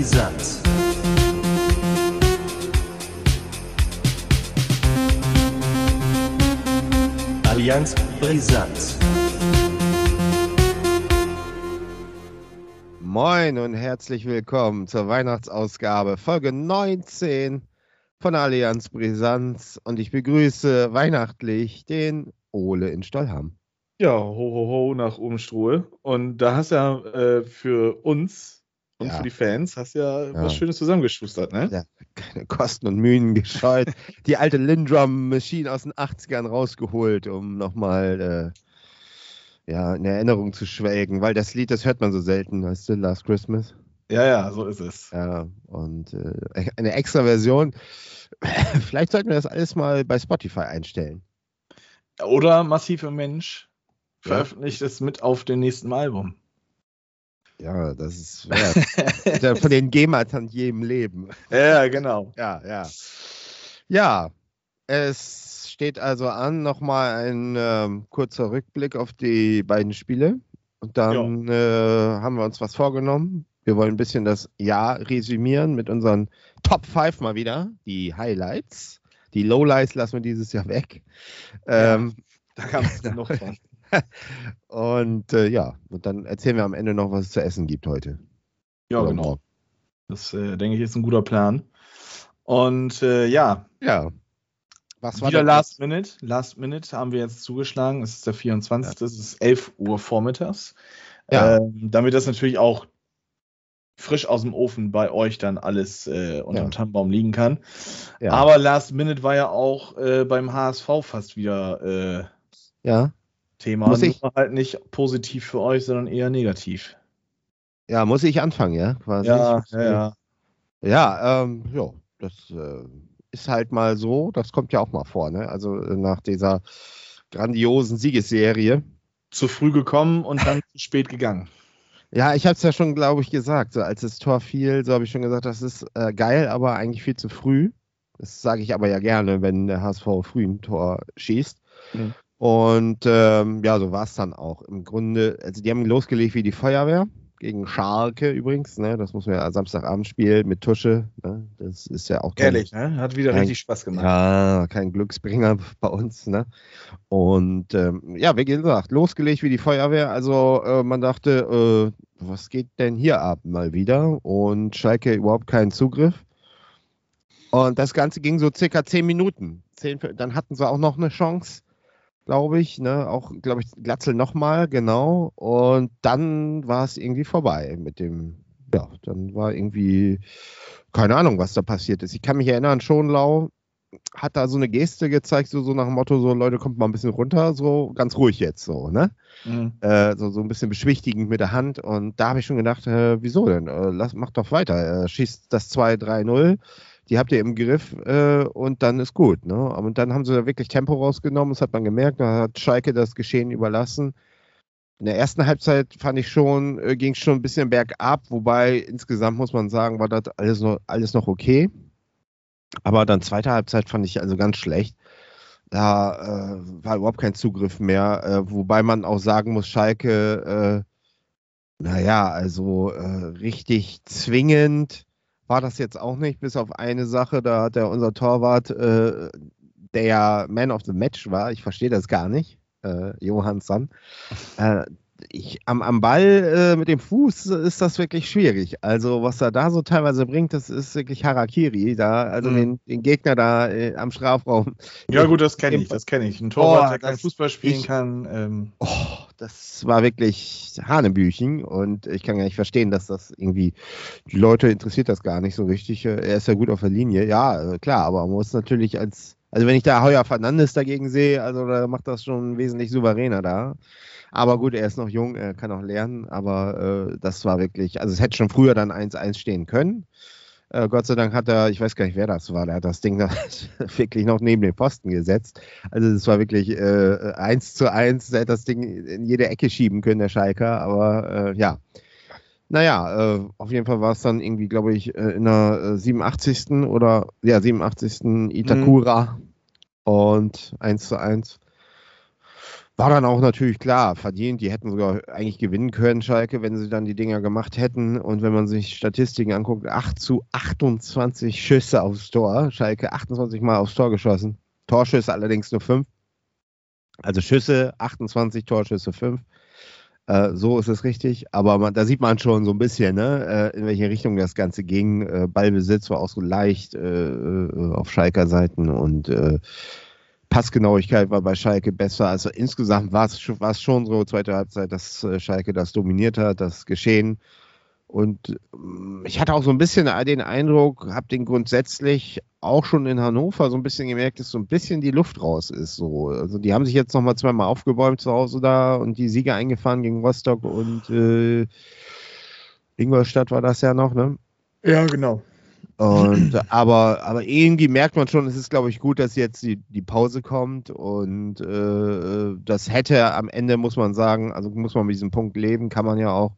Brisant. Allianz Brisant. Moin und herzlich willkommen zur Weihnachtsausgabe Folge 19 von Allianz Brisanz und ich begrüße weihnachtlich den Ole in Stollham. Ja, ho, ho, ho nach Umstruhe. Und da hast ja äh, für uns und Ja. für die Fans hast ja, Ja. was Schönes zusammengeschustert, ne? Ja, keine Kosten und Mühen gescheut. Die alte Lindrum Machine aus den 80ern rausgeholt, um nochmal äh, ja, in Erinnerung zu schwelgen, weil das Lied, das hört man so selten, weißt du, Last Christmas. Ja, ja, so ist es. Ja, und äh, eine extra Version. Vielleicht sollten wir das alles mal bei Spotify einstellen. Oder Massive Mensch Ja. veröffentlicht es mit auf dem nächsten Album. Ja, das ist. Der- Von den GEMA-Tantiemen leben. Ja, genau. Ja, ja. Ja, es steht also an, nochmal ein ähm, kurzer Rückblick auf die beiden Spiele. Und dann äh, haben wir uns was vorgenommen. Wir wollen ein bisschen das Jahr resümieren mit unseren Top 5 mal wieder. Die Highlights. Die Lowlights lassen wir dieses Jahr weg. Ja. Ähm, Da kam es noch von. Und äh, ja, und dann erzählen wir am Ende noch, was es zu essen gibt heute. Ja, Oder genau. morgen. Das, äh, denke ich, ist ein guter Plan. Und äh, ja, Ja. Was wieder denn- Last Minute. Last Minute haben wir jetzt zugeschlagen. Es ist der 24. Es ist 11 Uhr vormittags. Ja. Ähm, damit das natürlich auch frisch aus dem Ofen bei euch dann alles äh, unterm Ja. Tannenbaum liegen kann. Ja. Aber Last Minute war ja auch äh, beim HSV fast wieder äh, ja. Thema. Muss ich- halt nicht positiv für euch, sondern eher negativ. Ja, muss ich anfangen, ja? Quasi. ja, ja. Ja, ähm, ja, das äh, ist halt mal so, das kommt ja auch mal vor, ne? Also äh, nach dieser grandiosen Siegesserie. Zu früh gekommen und dann zu spät gegangen. Ja, ich habe es ja schon, glaube ich, gesagt. So, als das Tor fiel, so habe ich schon gesagt, das ist äh, geil, aber eigentlich viel zu früh. Das sage ich aber ja gerne, wenn der HSV früh ein Tor schießt. Mhm. Und ähm, ja, so war es dann auch. Im Grunde, also die haben losgelegt wie die Feuerwehr. Gegen Schalke übrigens, ne? Das muss man ja Samstagabend spielen mit Tusche. Ne? Das ist ja auch kein- Ehrlich, ne? Hat wieder Nein. richtig Spaß gemacht. Ja, kein Glücksbringer bei uns, ne? Und ähm, ja, wie gesagt, losgelegt wie die Feuerwehr. Also äh, man dachte, äh, was geht denn hier ab mal wieder? Und Schalke überhaupt keinen Zugriff. Und das Ganze ging so circa zehn Minuten. Zehn, dann hatten sie auch noch eine Chance, glaube ich. Ne? Auch, glaube ich, Glatzel nochmal, genau. Und dann war es irgendwie vorbei mit dem, ja, dann war irgendwie, keine Ahnung, was da passiert ist. Ich kann mich erinnern, Schonlau hat da so eine Geste gezeigt, so, so nach dem Motto, so Leute, kommt mal ein bisschen runter, so ganz ruhig jetzt, so, ne? Mhm. Äh, so, so ein bisschen beschwichtigend mit der Hand. Und da habe ich schon gedacht, äh, wieso denn? Äh, lass, mach doch weiter. Äh, schießt das 2-3-0. Die habt ihr im Griff äh, und dann ist gut. Ne? Und dann haben sie da wirklich Tempo rausgenommen, das hat man gemerkt. Da hat Schalke das Geschehen überlassen. In der ersten Halbzeit fand ich schon, äh, ging es schon ein bisschen bergab, wobei insgesamt muss man sagen, war das alles noch, alles noch okay. Aber dann zweite Halbzeit fand ich also ganz schlecht. Da äh, war überhaupt kein Zugriff mehr, äh, wobei man auch sagen muss, Schalke, äh, naja, also äh, richtig zwingend war das jetzt auch nicht, bis auf eine Sache, da hat der unser Torwart, äh, der ja Man of the Match war, ich verstehe das gar nicht, äh, Johansson, äh, ich, am, am Ball äh, mit dem Fuß ist das wirklich schwierig. Also, was er da so teilweise bringt, das ist wirklich Harakiri. Da, also Mhm. den, den Gegner da äh, am Strafraum. Ja, gut, das kenne ich, das kenne ich. Ein Torwart, Oh, der kein Fußball spielen ich- kann. Ähm, Oh, das war wirklich Hanebüchen und ich kann gar nicht verstehen, dass das irgendwie, die Leute interessiert das gar nicht so richtig. Er ist ja gut auf der Linie, ja, äh, klar, aber man muss natürlich als, also wenn ich da Heuer Fernandes dagegen sehe, also da macht das schon wesentlich souveräner da. Aber gut, er ist noch jung, er kann auch lernen, aber äh, das war wirklich, also es hätte schon früher dann 1-1 stehen können. Äh, Gott sei Dank hat er, ich weiß gar nicht, wer das war, der hat das Ding da wirklich noch neben den Posten gesetzt. Also es war wirklich äh, 1 zu 1, der hätte das Ding in jede Ecke schieben können, der Schalker, aber äh, ja. Naja, äh, auf jeden Fall war es dann irgendwie, glaube ich, äh, in der äh, 87. oder ja, 87. Itakura und 1 zu 1. War dann auch natürlich klar, verdient. Die hätten sogar eigentlich gewinnen können, Schalke, wenn sie dann die Dinger gemacht hätten. Und wenn man sich Statistiken anguckt, 8 zu 28 Schüsse aufs Tor. Schalke 28 Mal aufs Tor geschossen. Torschüsse allerdings nur 5. Also Schüsse 28, Torschüsse 5. Äh, so ist es richtig. Aber man, da sieht man schon so ein bisschen, ne, äh, in welche Richtung das Ganze ging. Äh, Ballbesitz war auch so leicht äh, äh, auf Schalker Seiten und Passgenauigkeit war bei Schalke besser. Also insgesamt war es schon so, zweite Halbzeit, dass Schalke das dominiert hat, das Geschehen. Und ähm, ich hatte auch so ein bisschen den Eindruck, habe den grundsätzlich auch schon in Hannover so ein bisschen gemerkt, dass so ein bisschen die Luft raus ist. So. Also die haben sich jetzt nochmal zweimal aufgebäumt zu Hause da und die Sieger eingefahren gegen Rostock und äh, Ingolstadt war das ja noch, ne? Ja, genau. Und, aber, aber irgendwie merkt man schon, es ist, glaube ich, gut, dass jetzt die, die Pause kommt. Und äh, das hätte am Ende, muss man sagen, also muss man mit diesem Punkt leben, kann man ja auch.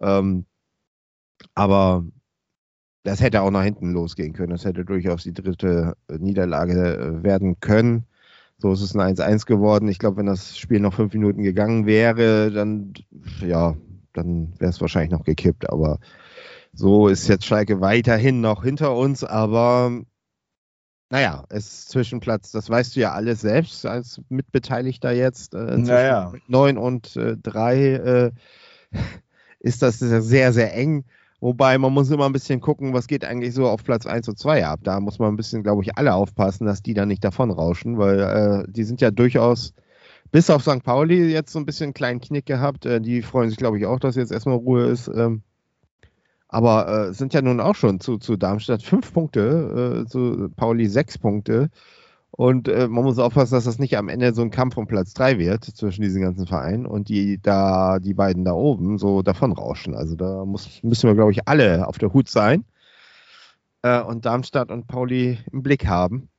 Ähm, aber das hätte auch nach hinten losgehen können. Das hätte durchaus die dritte Niederlage äh, werden können. So ist es ein 1-1 geworden. Ich glaube, wenn das Spiel noch fünf Minuten gegangen wäre, dann, ja, dann wäre es wahrscheinlich noch gekippt. Aber so ist jetzt Schalke weiterhin noch hinter uns, aber naja, es ist Zwischenplatz, das weißt du ja alles selbst als Mitbeteiligter jetzt. Äh, naja. 9 und äh, 3 äh, ist das sehr, sehr eng. Wobei man muss immer ein bisschen gucken, was geht eigentlich so auf Platz 1 und 2 ab. Da muss man ein bisschen, glaube ich, alle aufpassen, dass die da nicht davonrauschen, weil äh, die sind ja durchaus, bis auf St. Pauli jetzt so ein bisschen einen kleinen Knick gehabt. Äh, die freuen sich, glaube ich, auch, dass jetzt erstmal Ruhe ist. Ähm, aber äh, sind ja nun auch schon zu, zu Darmstadt fünf Punkte, äh, zu Pauli sechs Punkte. Und äh, man muss aufpassen, dass das nicht am Ende so ein Kampf um Platz drei wird zwischen diesen ganzen Vereinen und die da, die beiden da oben so davonrauschen. Also da muss, müssen wir, glaube ich, alle auf der Hut sein äh, und Darmstadt und Pauli im Blick haben.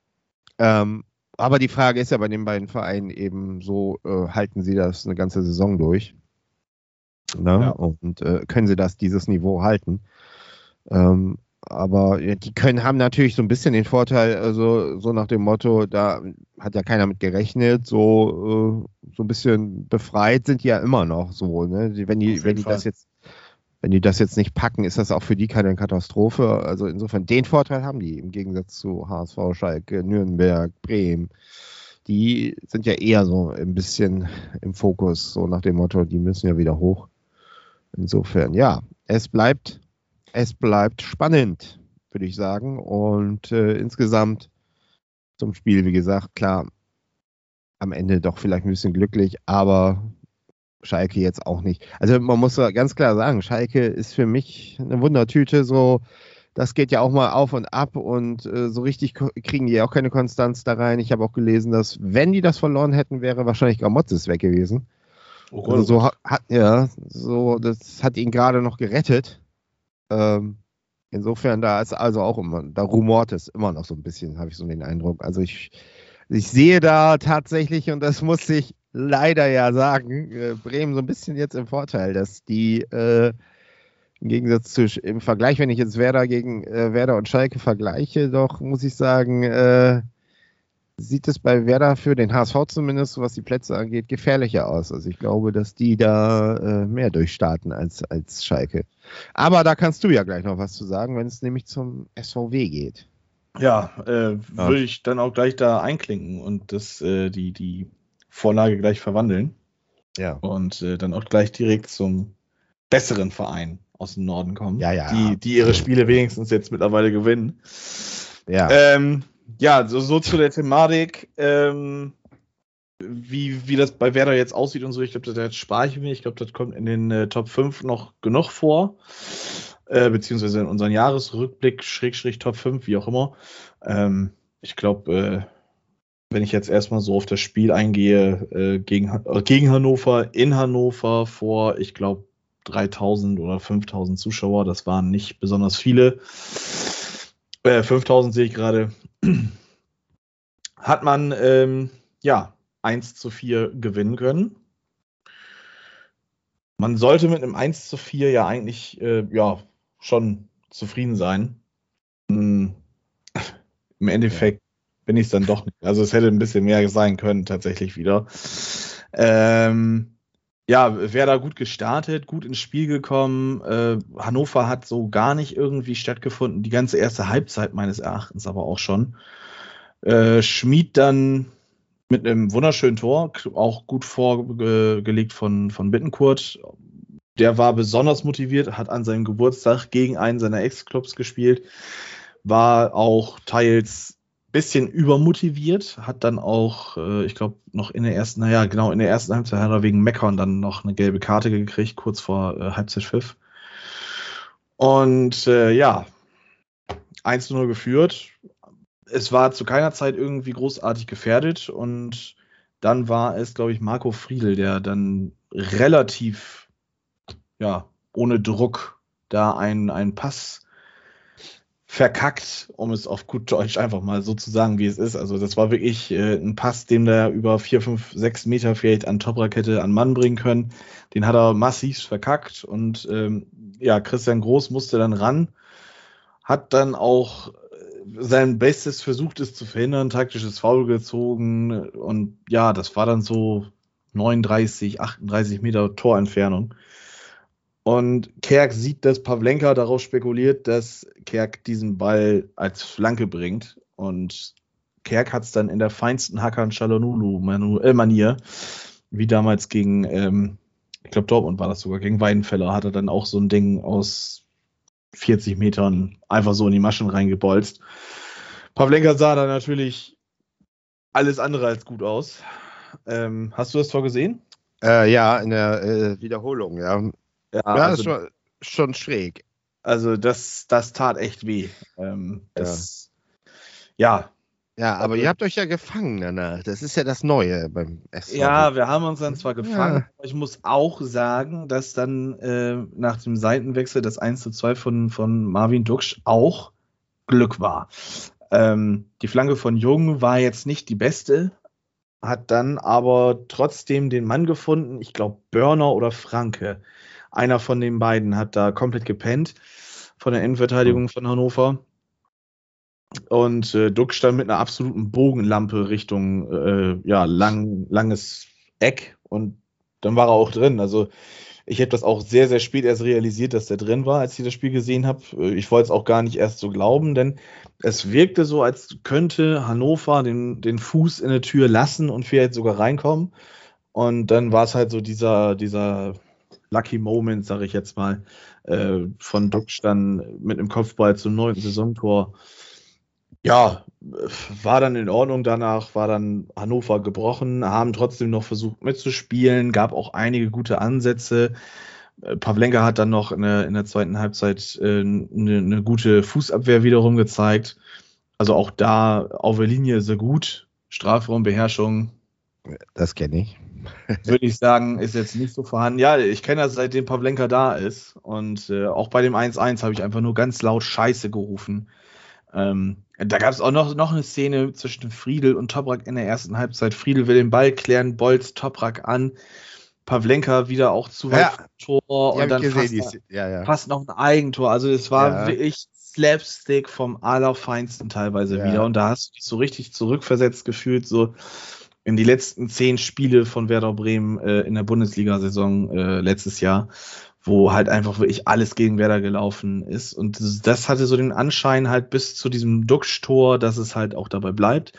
Ähm, aber die Frage ist ja bei den beiden Vereinen eben so, äh, halten sie das eine ganze Saison durch? Ne? Ja. Und äh, können sie das, dieses Niveau halten? Ähm, aber die können, haben natürlich so ein bisschen den Vorteil, also so nach dem Motto, da hat ja keiner mit gerechnet, so, äh, so ein bisschen befreit sind die ja immer noch so, ne? Wenn die, wenn die das jetzt, wenn die das jetzt nicht packen, ist das auch für die keine Katastrophe. Also insofern den Vorteil haben die im Gegensatz zu HSV, Schalke, Nürnberg, Bremen. Die sind ja eher so ein bisschen im Fokus, so nach dem Motto, die müssen ja wieder hoch. Insofern, ja, es bleibt, es bleibt spannend, würde ich sagen. Und äh, insgesamt zum Spiel, wie gesagt, klar, am Ende doch vielleicht ein bisschen glücklich, aber Schalke jetzt auch nicht. Also man muss ganz klar sagen, Schalke ist für mich eine Wundertüte, so das geht ja auch mal auf und ab und äh, so richtig kriegen die auch keine Konstanz da rein. Ich habe auch gelesen, dass wenn die das verloren hätten, wäre wahrscheinlich Gramotzes weg gewesen. Oh also so hat, ja, so, das hat ihn gerade noch gerettet. Ähm, insofern, da ist also auch immer, da rumort es immer noch so ein bisschen, habe ich so den Eindruck. Also ich, ich sehe da tatsächlich, und das muss ich leider ja sagen, äh, Bremen so ein bisschen jetzt im Vorteil, dass die äh, im Gegensatz zu im Vergleich, wenn ich jetzt Werder gegen äh, Werder und Schalke vergleiche, doch muss ich sagen, äh, sieht es bei Werder für den HSV zumindest, was die Plätze angeht, gefährlicher aus. Also ich glaube, dass die da äh, mehr durchstarten als, als Schalke. Aber da kannst du ja gleich noch was zu sagen, wenn es nämlich zum SVW geht. Ja, äh, würde ich dann auch gleich da einklinken und das, äh, die, die Vorlage gleich verwandeln. Ja. Und äh, dann auch gleich direkt zum besseren Verein aus dem Norden kommen. Ja, ja. Die, die ihre Spiele wenigstens jetzt mittlerweile gewinnen. Ja. Ähm, ja, so, so zu der Thematik, ähm, wie, wie das bei Werder jetzt aussieht und so. Ich glaube, das spare ich mir. Ich glaube, das kommt in den äh, Top 5 noch genug vor. Äh, beziehungsweise in unseren Jahresrückblick, Schrägstrich Top 5, wie auch immer. Ähm, ich glaube, äh, wenn ich jetzt erstmal so auf das Spiel eingehe, äh, gegen, äh, gegen Hannover, in Hannover vor, ich glaube, 3000 oder 5000 Zuschauer, das waren nicht besonders viele. 5000 äh, sehe ich gerade hat man ähm, ja 1 zu 4 gewinnen können. man sollte mit einem 1 zu 4 ja eigentlich äh, ja, schon zufrieden sein. Hm, Im Endeffekt bin ich es dann doch nicht. Also es hätte ein bisschen mehr sein können, tatsächlich wieder. Ähm, ja, da gut gestartet, gut ins Spiel gekommen. Äh, Hannover hat so gar nicht irgendwie stattgefunden. Die ganze erste Halbzeit meines Erachtens aber auch schon. Äh, Schmied dann mit einem wunderschönen Tor, auch gut vorgelegt von, von Bittenkurt. Der war besonders motiviert, hat an seinem Geburtstag gegen einen seiner Ex-Clubs gespielt, war auch teils bisschen übermotiviert, hat dann auch, äh, ich glaube, noch in der ersten, naja, genau, in der ersten Halbzeit hat er wegen Meckern dann noch eine gelbe Karte gekriegt, kurz vor äh, Halbzeit 5. Und äh, ja, 1-0 geführt. Es war zu keiner Zeit irgendwie großartig gefährdet und dann war es, glaube ich, Marco Friedl, der dann relativ, ja, ohne Druck da einen, einen Pass verkackt, um es auf gut Deutsch einfach mal so zu sagen, wie es ist. Also das war wirklich äh, ein Pass, den der über vier, fünf, sechs Meter vielleicht an Toprakette an Mann bringen können. Den hat er massiv verkackt und ähm, ja, Christian Groß musste dann ran, hat dann auch äh, sein Bestes versucht, es zu verhindern, taktisches Foul gezogen und ja, das war dann so 39, 38 Meter Torentfernung. Und Kerk sieht, dass Pavlenka darauf spekuliert, dass Kerk diesen Ball als Flanke bringt. Und Kerk hat es dann in der feinsten Hakan Çalhanoğlu-Manier, äh, wie damals gegen, ähm, ich glaube Dortmund war das sogar, gegen Weidenfeller, hat er dann auch so ein Ding aus 40 Metern einfach so in die Maschen reingebolzt. Pavlenka sah da natürlich alles andere als gut aus. Ähm, hast du das Tor gesehen? Äh, ja, in der äh, Wiederholung, ja. Ja, Ja, also, ist schon, schon schräg. also das, das tat echt weh. Ähm, das, ja. Ja, aber Also- ihr habt euch ja gefangen danach. Das ist ja das Neue beim SV. Ja, wir haben uns dann zwar gefangen, Ja. aber ich muss auch sagen, dass dann äh, nach dem Seitenwechsel das 1 zu 2 von, von Marvin Duksch auch Glück war. Ähm, die Flanke von Jung war jetzt nicht die beste, hat dann aber trotzdem den Mann gefunden, ich glaube Börner oder Franke. Einer von den beiden hat da komplett gepennt von der Innenverteidigung von Hannover. Und äh, Duck stand mit einer absoluten Bogenlampe Richtung äh, ja, lang, langes Eck und dann war er auch drin. Also ich habe das auch sehr, sehr spät erst realisiert, dass der drin war, als ich das Spiel gesehen habe. Ich wollte es auch gar nicht erst so glauben, denn es wirkte so, als könnte Hannover den, den Fuß in der Tür lassen und vielleicht sogar reinkommen. Und dann war es halt so dieser, dieser Lucky Moment, sage ich jetzt mal, äh, von Duxch dann mit einem Kopfball zum neunten Saisontor. Ja, war dann in Ordnung danach, war dann Hannover gebrochen, haben trotzdem noch versucht mitzuspielen, gab auch einige gute Ansätze. Äh, Pavlenka hat dann noch in der, in der zweiten Halbzeit äh, eine, eine gute Fußabwehr wiederum gezeigt. Also auch da auf der Linie sehr gut. Strafraumbeherrschung, Das kenne ich. Würde ich sagen, ist jetzt nicht so vorhanden. Ja, ich kenne das seitdem Pavlenka da ist. Und äh, auch bei dem 1-1 habe ich einfach nur ganz laut Scheiße gerufen. Ähm, da gab es auch noch, noch eine Szene zwischen Friedel und Toprak in der ersten Halbzeit. Friedel will den Ball klären, bolzt Toprak an. Pavlenka wieder auch zu weit Ja. vom Tor und dann gesehen, fast, ja, ja. fast noch ein Eigentor. Also es war wirklich Slapstick vom allerfeinsten teilweise wieder. Und da hast du dich so richtig zurückversetzt gefühlt, so in die letzten zehn Spiele von Werder Bremen äh, in der Bundesliga-Saison äh, letztes Jahr, wo halt einfach wirklich alles gegen Werder gelaufen ist. Und das, das hatte so den Anschein halt bis zu diesem Duxch-Tor, dass es halt auch dabei bleibt.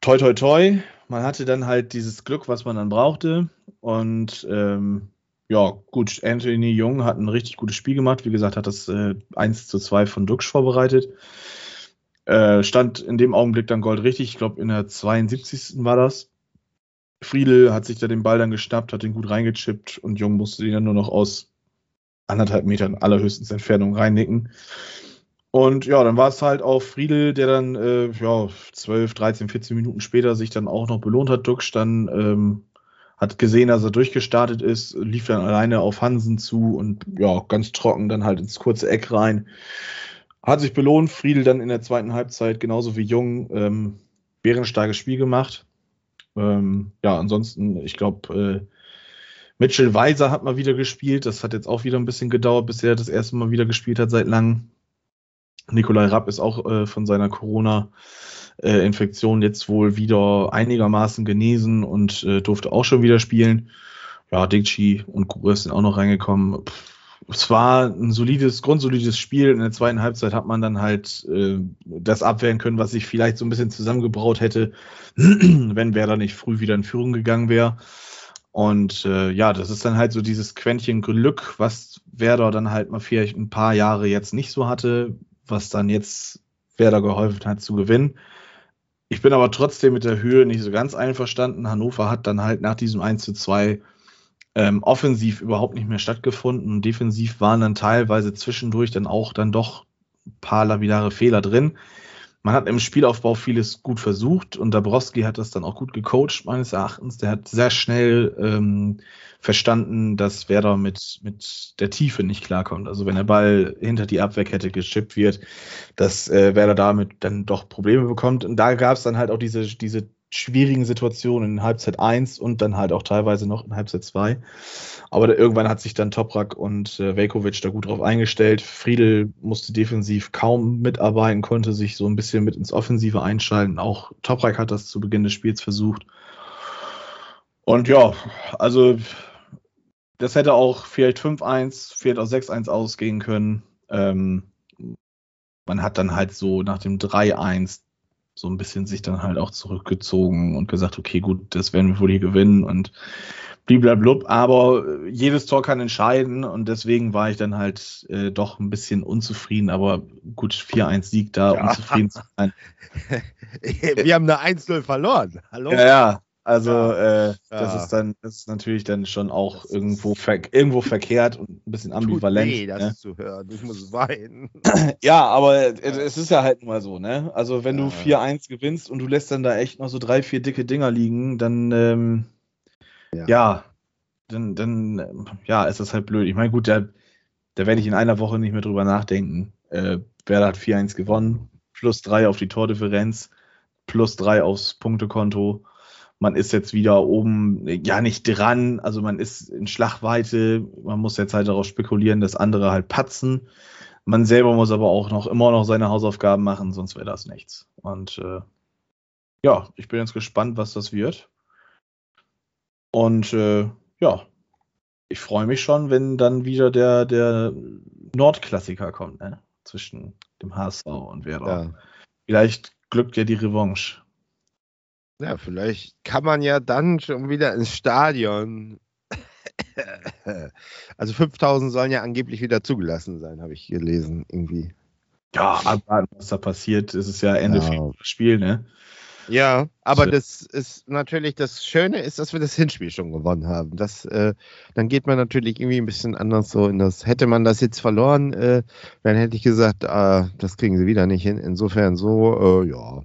Toi, toi, toi. Man hatte dann halt dieses Glück, was man dann brauchte. Und ähm, ja, gut, Anthony Jung hat ein richtig gutes Spiel gemacht. Wie gesagt, hat das äh, 1 zu 2 von Duxch vorbereitet. Äh, stand in dem Augenblick dann Gold richtig. Ich glaube, in der 72. war das. Friedel hat sich da den Ball dann geschnappt, hat den gut reingechippt und Jung musste den dann nur noch aus anderthalb Metern allerhöchstens Entfernung reinnicken. Und ja, dann war es halt auf Friedel, der dann äh, ja, 12, 13, 14 Minuten später sich dann auch noch belohnt hat. Duxch dann ähm, hat gesehen, dass er durchgestartet ist, lief dann alleine auf Hansen zu und ja, ganz trocken dann halt ins kurze Eck rein. Hat sich belohnt, Friedel dann in der zweiten Halbzeit, genauso wie Jung, ähm, bärenstarkes Spiel gemacht. Ähm, ja, ansonsten, ich glaube, äh, Mitchell Weiser hat mal wieder gespielt. Das hat jetzt auch wieder ein bisschen gedauert, bis er das erste Mal wieder gespielt hat seit langem. Nikolai Rapp ist auch äh, von seiner Corona-Infektion jetzt wohl wieder einigermaßen genesen und äh, durfte auch schon wieder spielen. Ja, Dingchi und Kuras sind auch noch reingekommen. Pff, es war ein solides, grundsolides Spiel. In der zweiten Halbzeit hat man dann halt äh, das abwehren können, was sich vielleicht so ein bisschen zusammengebraut hätte, wenn Werder nicht früh wieder in Führung gegangen wäre. Und äh, ja, das ist dann halt so dieses Quäntchen Glück, was Werder dann halt mal vielleicht ein paar Jahre jetzt nicht so hatte, was dann jetzt Werder geholfen hat zu gewinnen. Ich bin aber trotzdem mit der Höhe nicht so ganz einverstanden. Hannover hat dann halt nach diesem 1 zu 2 ähm, offensiv überhaupt nicht mehr stattgefunden. Und defensiv waren dann teilweise zwischendurch dann auch dann doch ein paar labilare Fehler drin. Man hat im Spielaufbau vieles gut versucht und Dabrowski hat das dann auch gut gecoacht, meines Erachtens. Der hat sehr schnell ähm, verstanden, dass Werder mit, mit der Tiefe nicht klarkommt. Also wenn der Ball hinter die Abwehrkette geschippt wird, dass äh, Werder damit dann doch Probleme bekommt. Und da gab es dann halt auch diese, diese schwierigen Situationen in Halbzeit 1 und dann halt auch teilweise noch in Halbzeit 2. Aber da, irgendwann hat sich dann Toprak und äh, Velkovic da gut drauf eingestellt. Friedel musste defensiv kaum mitarbeiten, konnte sich so ein bisschen mit ins Offensive einschalten. Auch Toprak hat das zu Beginn des Spiels versucht. Und ja, also das hätte auch vielleicht 5-1, vielleicht auch 6-1 ausgehen können. Ähm, man hat dann halt so nach dem 3-1 so ein bisschen sich dann halt auch zurückgezogen und gesagt, okay, gut, das werden wir wohl hier gewinnen und bliblablub. Aber jedes Tor kann entscheiden und deswegen war ich dann halt äh, doch ein bisschen unzufrieden. Aber gut, 4-1 Sieg da, ja. unzufrieden zu sein. wir haben eine 1-0 verloren. Hallo? Ja, ja. Also ja. Äh, das ja. ist dann, das ist natürlich dann schon auch das irgendwo, ver irgendwo verkehrt und ein bisschen ambivalent. Nee, das ne? zu hören. Ich muss weinen. Ja, aber es ist ja halt mal so, ne? Also wenn du 4-1 gewinnst und du lässt dann da echt noch so drei, vier dicke Dinger liegen, dann ähm, ja. dann, dann ja, ist das halt blöd. Ich meine, gut, da, da werde ich in einer Woche nicht mehr drüber nachdenken. Äh, Werder hat 4-1 gewonnen, plus 3 auf die Tordifferenz, plus 3 aufs Punktekonto man ist jetzt wieder oben, ja nicht dran, also man ist in Schlagweite, man muss jetzt halt darauf spekulieren, dass andere halt patzen. Man selber muss aber auch noch immer noch seine Hausaufgaben machen, sonst wäre das nichts. Und äh, ja, ich bin jetzt gespannt, was das wird. Und äh, ja, ich freue mich schon, wenn dann wieder der, der Nordklassiker kommt, ne? zwischen dem HSV und Werder. Ja. Vielleicht glückt ja die Revanche. Ja, vielleicht kann man ja dann schon wieder ins Stadion. Also 5000 sollen ja angeblich wieder zugelassen sein, habe ich gelesen, irgendwie. Ja, aber was da passiert, ist es ja Ende ja. Spiel, ne? Ja, aber das ist natürlich das Schöne ist, dass wir das Hinspiel schon gewonnen haben. Das, äh, dann geht man natürlich irgendwie ein bisschen anders so in das. Hätte man das jetzt verloren, äh, dann hätte ich gesagt, äh, das kriegen sie wieder nicht hin. Insofern so, äh, ja,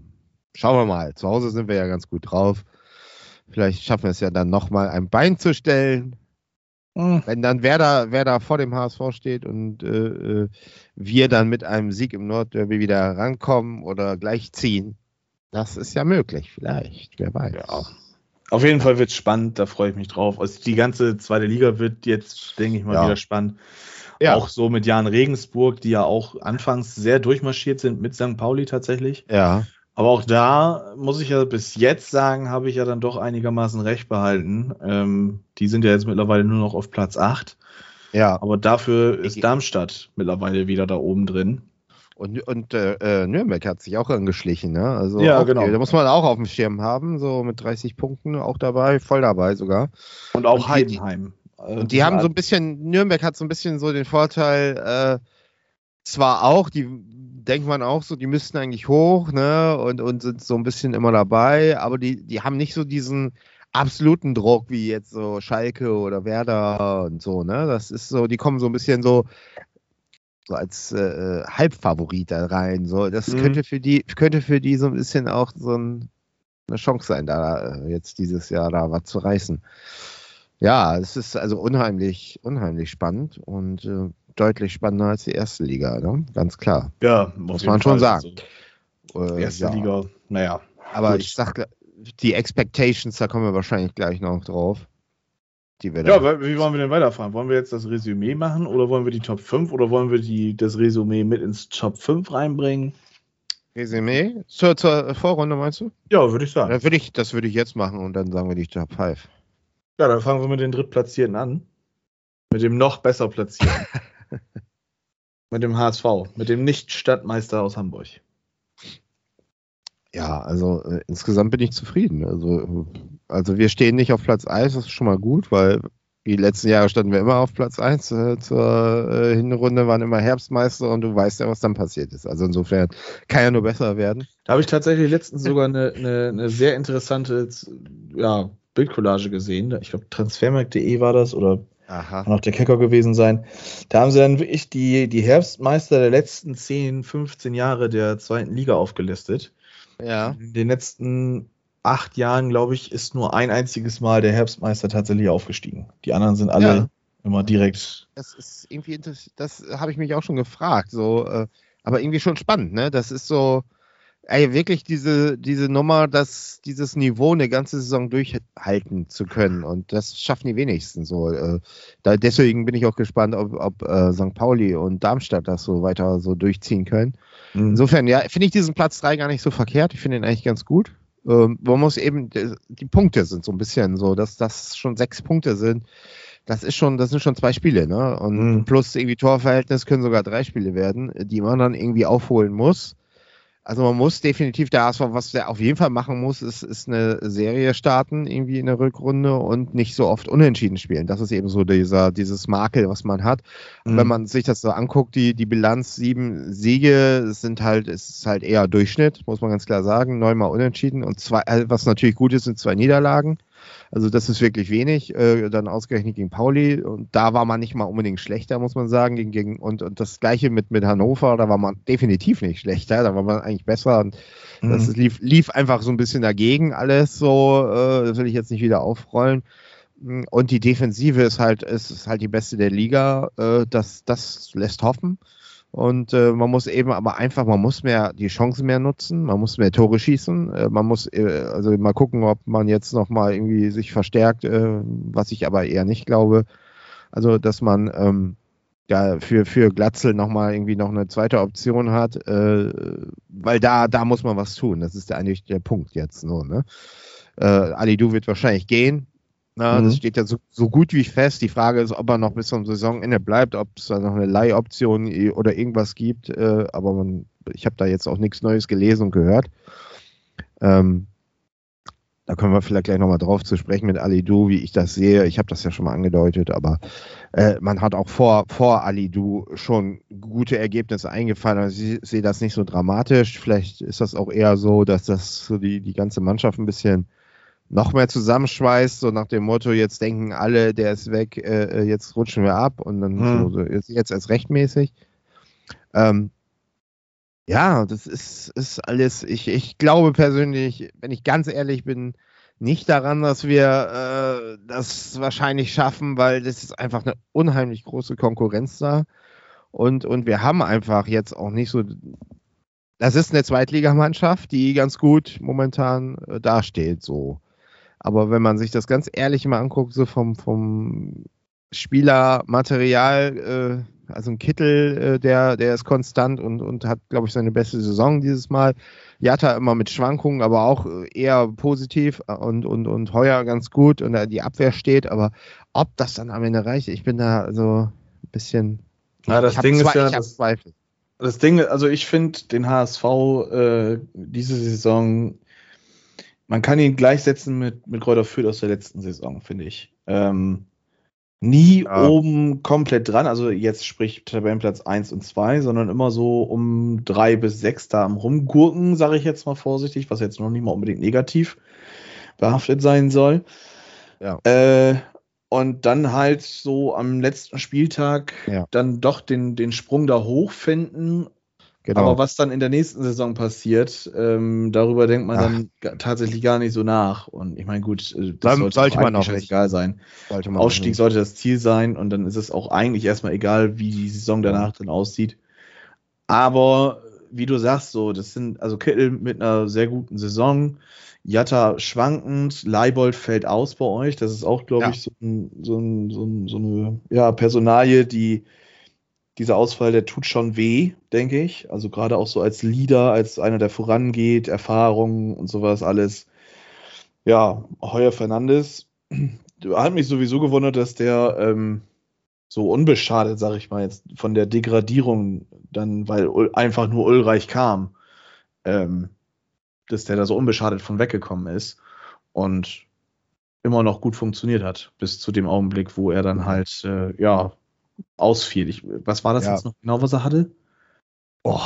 schauen wir mal. Zu Hause sind wir ja ganz gut drauf. Vielleicht schaffen wir es ja dann nochmal ein Bein zu stellen. Mhm. Wenn dann Werder, Werder vor dem HSV steht und äh, äh, wir dann mit einem Sieg im Nordderby wieder rankommen oder gleich ziehen, das ist ja möglich, vielleicht, wer weiß. Ja. Auf jeden Fall wird es spannend, da freue ich mich drauf. Also die ganze zweite Liga wird jetzt, denke ich mal, ja. wieder spannend. Ja. Auch so mit Jan Regensburg, die ja auch anfangs sehr durchmarschiert sind mit St. Pauli tatsächlich. Ja. Aber auch da muss ich ja bis jetzt sagen, habe ich ja dann doch einigermaßen recht behalten. Ähm, die sind ja jetzt mittlerweile nur noch auf Platz 8. Ja. Aber dafür ist Darmstadt mittlerweile wieder da oben drin. Und, und äh, äh Nürnberg hat sich auch angeschlichen, ne? Also ja, auch, genau. Da muss man auch auf dem Schirm haben, so mit 30 Punkten auch dabei, voll dabei sogar. Und auch und Heidenheim. Die, und die, die haben so ein bisschen, Nürnberg hat so ein bisschen so den Vorteil, äh, zwar auch, die denkt man auch so, die müssten eigentlich hoch, ne? Und, und sind so ein bisschen immer dabei, aber die, die haben nicht so diesen absoluten Druck wie jetzt so Schalke oder Werder und so, ne? Das ist so, die kommen so ein bisschen so, so als äh, Halbfavorit da rein. So, das mhm. könnte für die, könnte für die so ein bisschen auch so ein, eine Chance sein, da äh, jetzt dieses Jahr da was zu reißen. Ja, es ist also unheimlich, unheimlich spannend und äh, deutlich spannender als die erste Liga, ne? ganz klar. Ja, muss man schon Fall. sagen. Also, erste ja. Liga, naja. Aber gut. ich sag, die Expectations, da kommen wir wahrscheinlich gleich noch drauf. die wir Ja, aber wie wollen wir denn weiterfahren? Wollen wir jetzt das Resümee machen oder wollen wir die Top 5 oder wollen wir die, das Resümee mit ins Top 5 reinbringen? Resümee? Zur, zur Vorrunde meinst du? Ja, würde ich sagen. Das würde ich, das würde ich jetzt machen und dann sagen wir die Top 5. Ja, dann fangen wir mit den Drittplatzierten an. Mit dem noch besser Platzierten. mit dem HSV, mit dem Nicht-Stadtmeister aus Hamburg. Ja, also äh, insgesamt bin ich zufrieden. Also, also wir stehen nicht auf Platz 1, das ist schon mal gut, weil die letzten Jahre standen wir immer auf Platz 1. Äh, zur äh, Hinrunde waren immer Herbstmeister und du weißt ja, was dann passiert ist. Also insofern kann ja nur besser werden. Da habe ich tatsächlich letztens sogar eine, eine, eine sehr interessante ja, Bildcollage gesehen. Ich glaube, transfermarkt.de war das oder Aha. kann auch der Kicker gewesen sein. Da haben sie dann wirklich die, die Herbstmeister der letzten 10, 15 Jahre der zweiten Liga aufgelistet. Ja. In den letzten acht Jahren, glaube ich, ist nur ein einziges Mal der Herbstmeister tatsächlich aufgestiegen. Die anderen sind alle Ja. immer direkt. Das ist irgendwie interessant. Das habe ich mich auch schon gefragt. So, äh, aber irgendwie schon spannend, ne? Das ist so, ey, wirklich diese, diese Nummer, dass dieses Niveau eine ganze Saison durchhalten zu können. Und das schaffen die wenigsten so. Äh, da, deswegen bin ich auch gespannt, ob, ob äh, St. Pauli und Darmstadt das so weiter so durchziehen können. Insofern, ja, finde ich diesen Platz 3 gar nicht so verkehrt. Ich finde ihn eigentlich ganz gut. Ähm, man muss eben, die Punkte sind so ein bisschen so, dass das schon sechs Punkte sind. Das ist schon, das sind schon zwei Spiele, ne? Und Mhm. plus irgendwie Torverhältnis können sogar drei Spiele werden, die man dann irgendwie aufholen muss. Also man muss definitiv der HSV, was der auf jeden Fall machen muss, ist, ist eine Serie starten, irgendwie in der Rückrunde und nicht so oft unentschieden spielen. Das ist eben so dieser, dieses Makel, was man hat. Mhm. Wenn man sich das so anguckt, die, die Bilanz sieben Siege sind halt, ist halt eher Durchschnitt, muss man ganz klar sagen. Neunmal unentschieden und zwei, äh, was natürlich gut ist, sind zwei Niederlagen. Also das ist wirklich wenig. Äh, dann ausgerechnet gegen Pauli und da war man nicht mal unbedingt schlechter, muss man sagen. Gegen, gegen, und, und das gleiche mit, mit Hannover, da war man definitiv nicht schlechter, da war man eigentlich besser. Und das Mhm. lief, lief einfach so ein bisschen dagegen alles so. Äh, das will ich jetzt nicht wieder aufrollen. Und die Defensive ist halt, ist, ist halt die beste der Liga. Äh, das, das lässt hoffen. Und äh, man muss eben aber einfach, man muss mehr die Chancen mehr nutzen, man muss mehr Tore schießen, äh, man muss äh, also mal gucken, ob man jetzt noch mal irgendwie sich verstärkt, äh, was ich aber eher nicht glaube. Also dass man ähm, ja für für Glatzel noch mal irgendwie noch eine zweite Option hat, äh, weil da da muss man was tun. Das ist der, eigentlich der Punkt jetzt nur. Ne? Äh, Ali Du wird wahrscheinlich gehen. Na, Mhm. Das steht ja so, so gut wie fest. Die Frage ist, ob er noch bis zum Saisonende bleibt, ob es da noch eine Leihoption oder irgendwas gibt. Äh, aber man, ich habe da jetzt auch nichts Neues gelesen und gehört. Ähm, da können wir vielleicht gleich nochmal drauf zu sprechen mit Ali Du, wie ich das sehe. Ich habe das ja schon mal angedeutet, aber äh, man hat auch vor, vor Ali Du schon gute Ergebnisse eingefallen. Also ich sehe das nicht so dramatisch. Vielleicht ist das auch eher so, dass das so die, die ganze Mannschaft ein bisschen noch mehr zusammenschweißt, so nach dem Motto, jetzt denken alle, der ist weg, äh, jetzt rutschen wir ab und dann Hm. so, so, jetzt, jetzt erst rechtmäßig. Ähm, ja, das ist, ist alles, ich, ich glaube persönlich, wenn ich ganz ehrlich bin, nicht daran, dass wir äh, das wahrscheinlich schaffen, weil das ist einfach eine unheimlich große Konkurrenz da. Und, und wir haben einfach jetzt auch nicht so. Das ist eine Zweitligamannschaft, die ganz gut momentan äh, dasteht, so. Aber wenn man sich das ganz ehrlich mal anguckt, so vom, vom Spielermaterial, äh, also ein Kittel, äh, der, der ist konstant und, und hat, glaube ich, seine beste Saison dieses Mal. Jatta immer mit Schwankungen, aber auch äh, eher positiv und, und, und Heuer ganz gut und da die Abwehr steht. Aber ob das dann am Ende reicht, ich bin da so ein bisschen. Ja, das Ding ist ja, das- Zweifel. Das Ding, also ich finde den HSV äh, diese Saison, man kann ihn gleichsetzen mit, mit Kräuter Fürth aus der letzten Saison, finde ich. Ähm, nie Ja. oben komplett dran, also jetzt sprich Tabellenplatz 1 und 2, sondern immer so um 3 bis 6 da am Rumgurken, sage ich jetzt mal vorsichtig, was jetzt noch nicht mal unbedingt negativ behaftet sein soll. Ja. Äh, und dann halt so am letzten Spieltag Ja. dann doch den, den Sprung da hochfinden. Genau. Aber was dann in der nächsten Saison passiert, ähm, darüber denkt man Ach. dann tatsächlich gar nicht so nach. Und ich meine, gut, äh, das Dann sollte, sollte man auch nicht. scheißegal sein. Sollte Ausstieg nicht. sollte das Ziel sein und dann ist es auch eigentlich erstmal egal, wie die Saison danach dann aussieht. Aber wie du sagst, so, das sind, also Kittel mit einer sehr guten Saison, Jatta schwankend, Leibold fällt aus bei euch. Das ist auch, glaube Ja. ich, so, ein, so, ein, so, ein, so eine ja, Personalie, die dieser Ausfall, der tut schon weh, denke ich. Also gerade auch so als Leader, als einer, der vorangeht, Erfahrung und sowas alles. Ja, Heuer Fernandes hat mich sowieso gewundert, dass der ähm, so unbeschadet, sag ich mal jetzt, von der Degradierung dann, weil einfach nur Ulreich kam, ähm, dass der da so unbeschadet von weggekommen ist und immer noch gut funktioniert hat, bis zu dem Augenblick, wo er dann halt, äh, ja, ausfiel. Ich, was war das Ja. jetzt noch genau, was er hatte? Oh,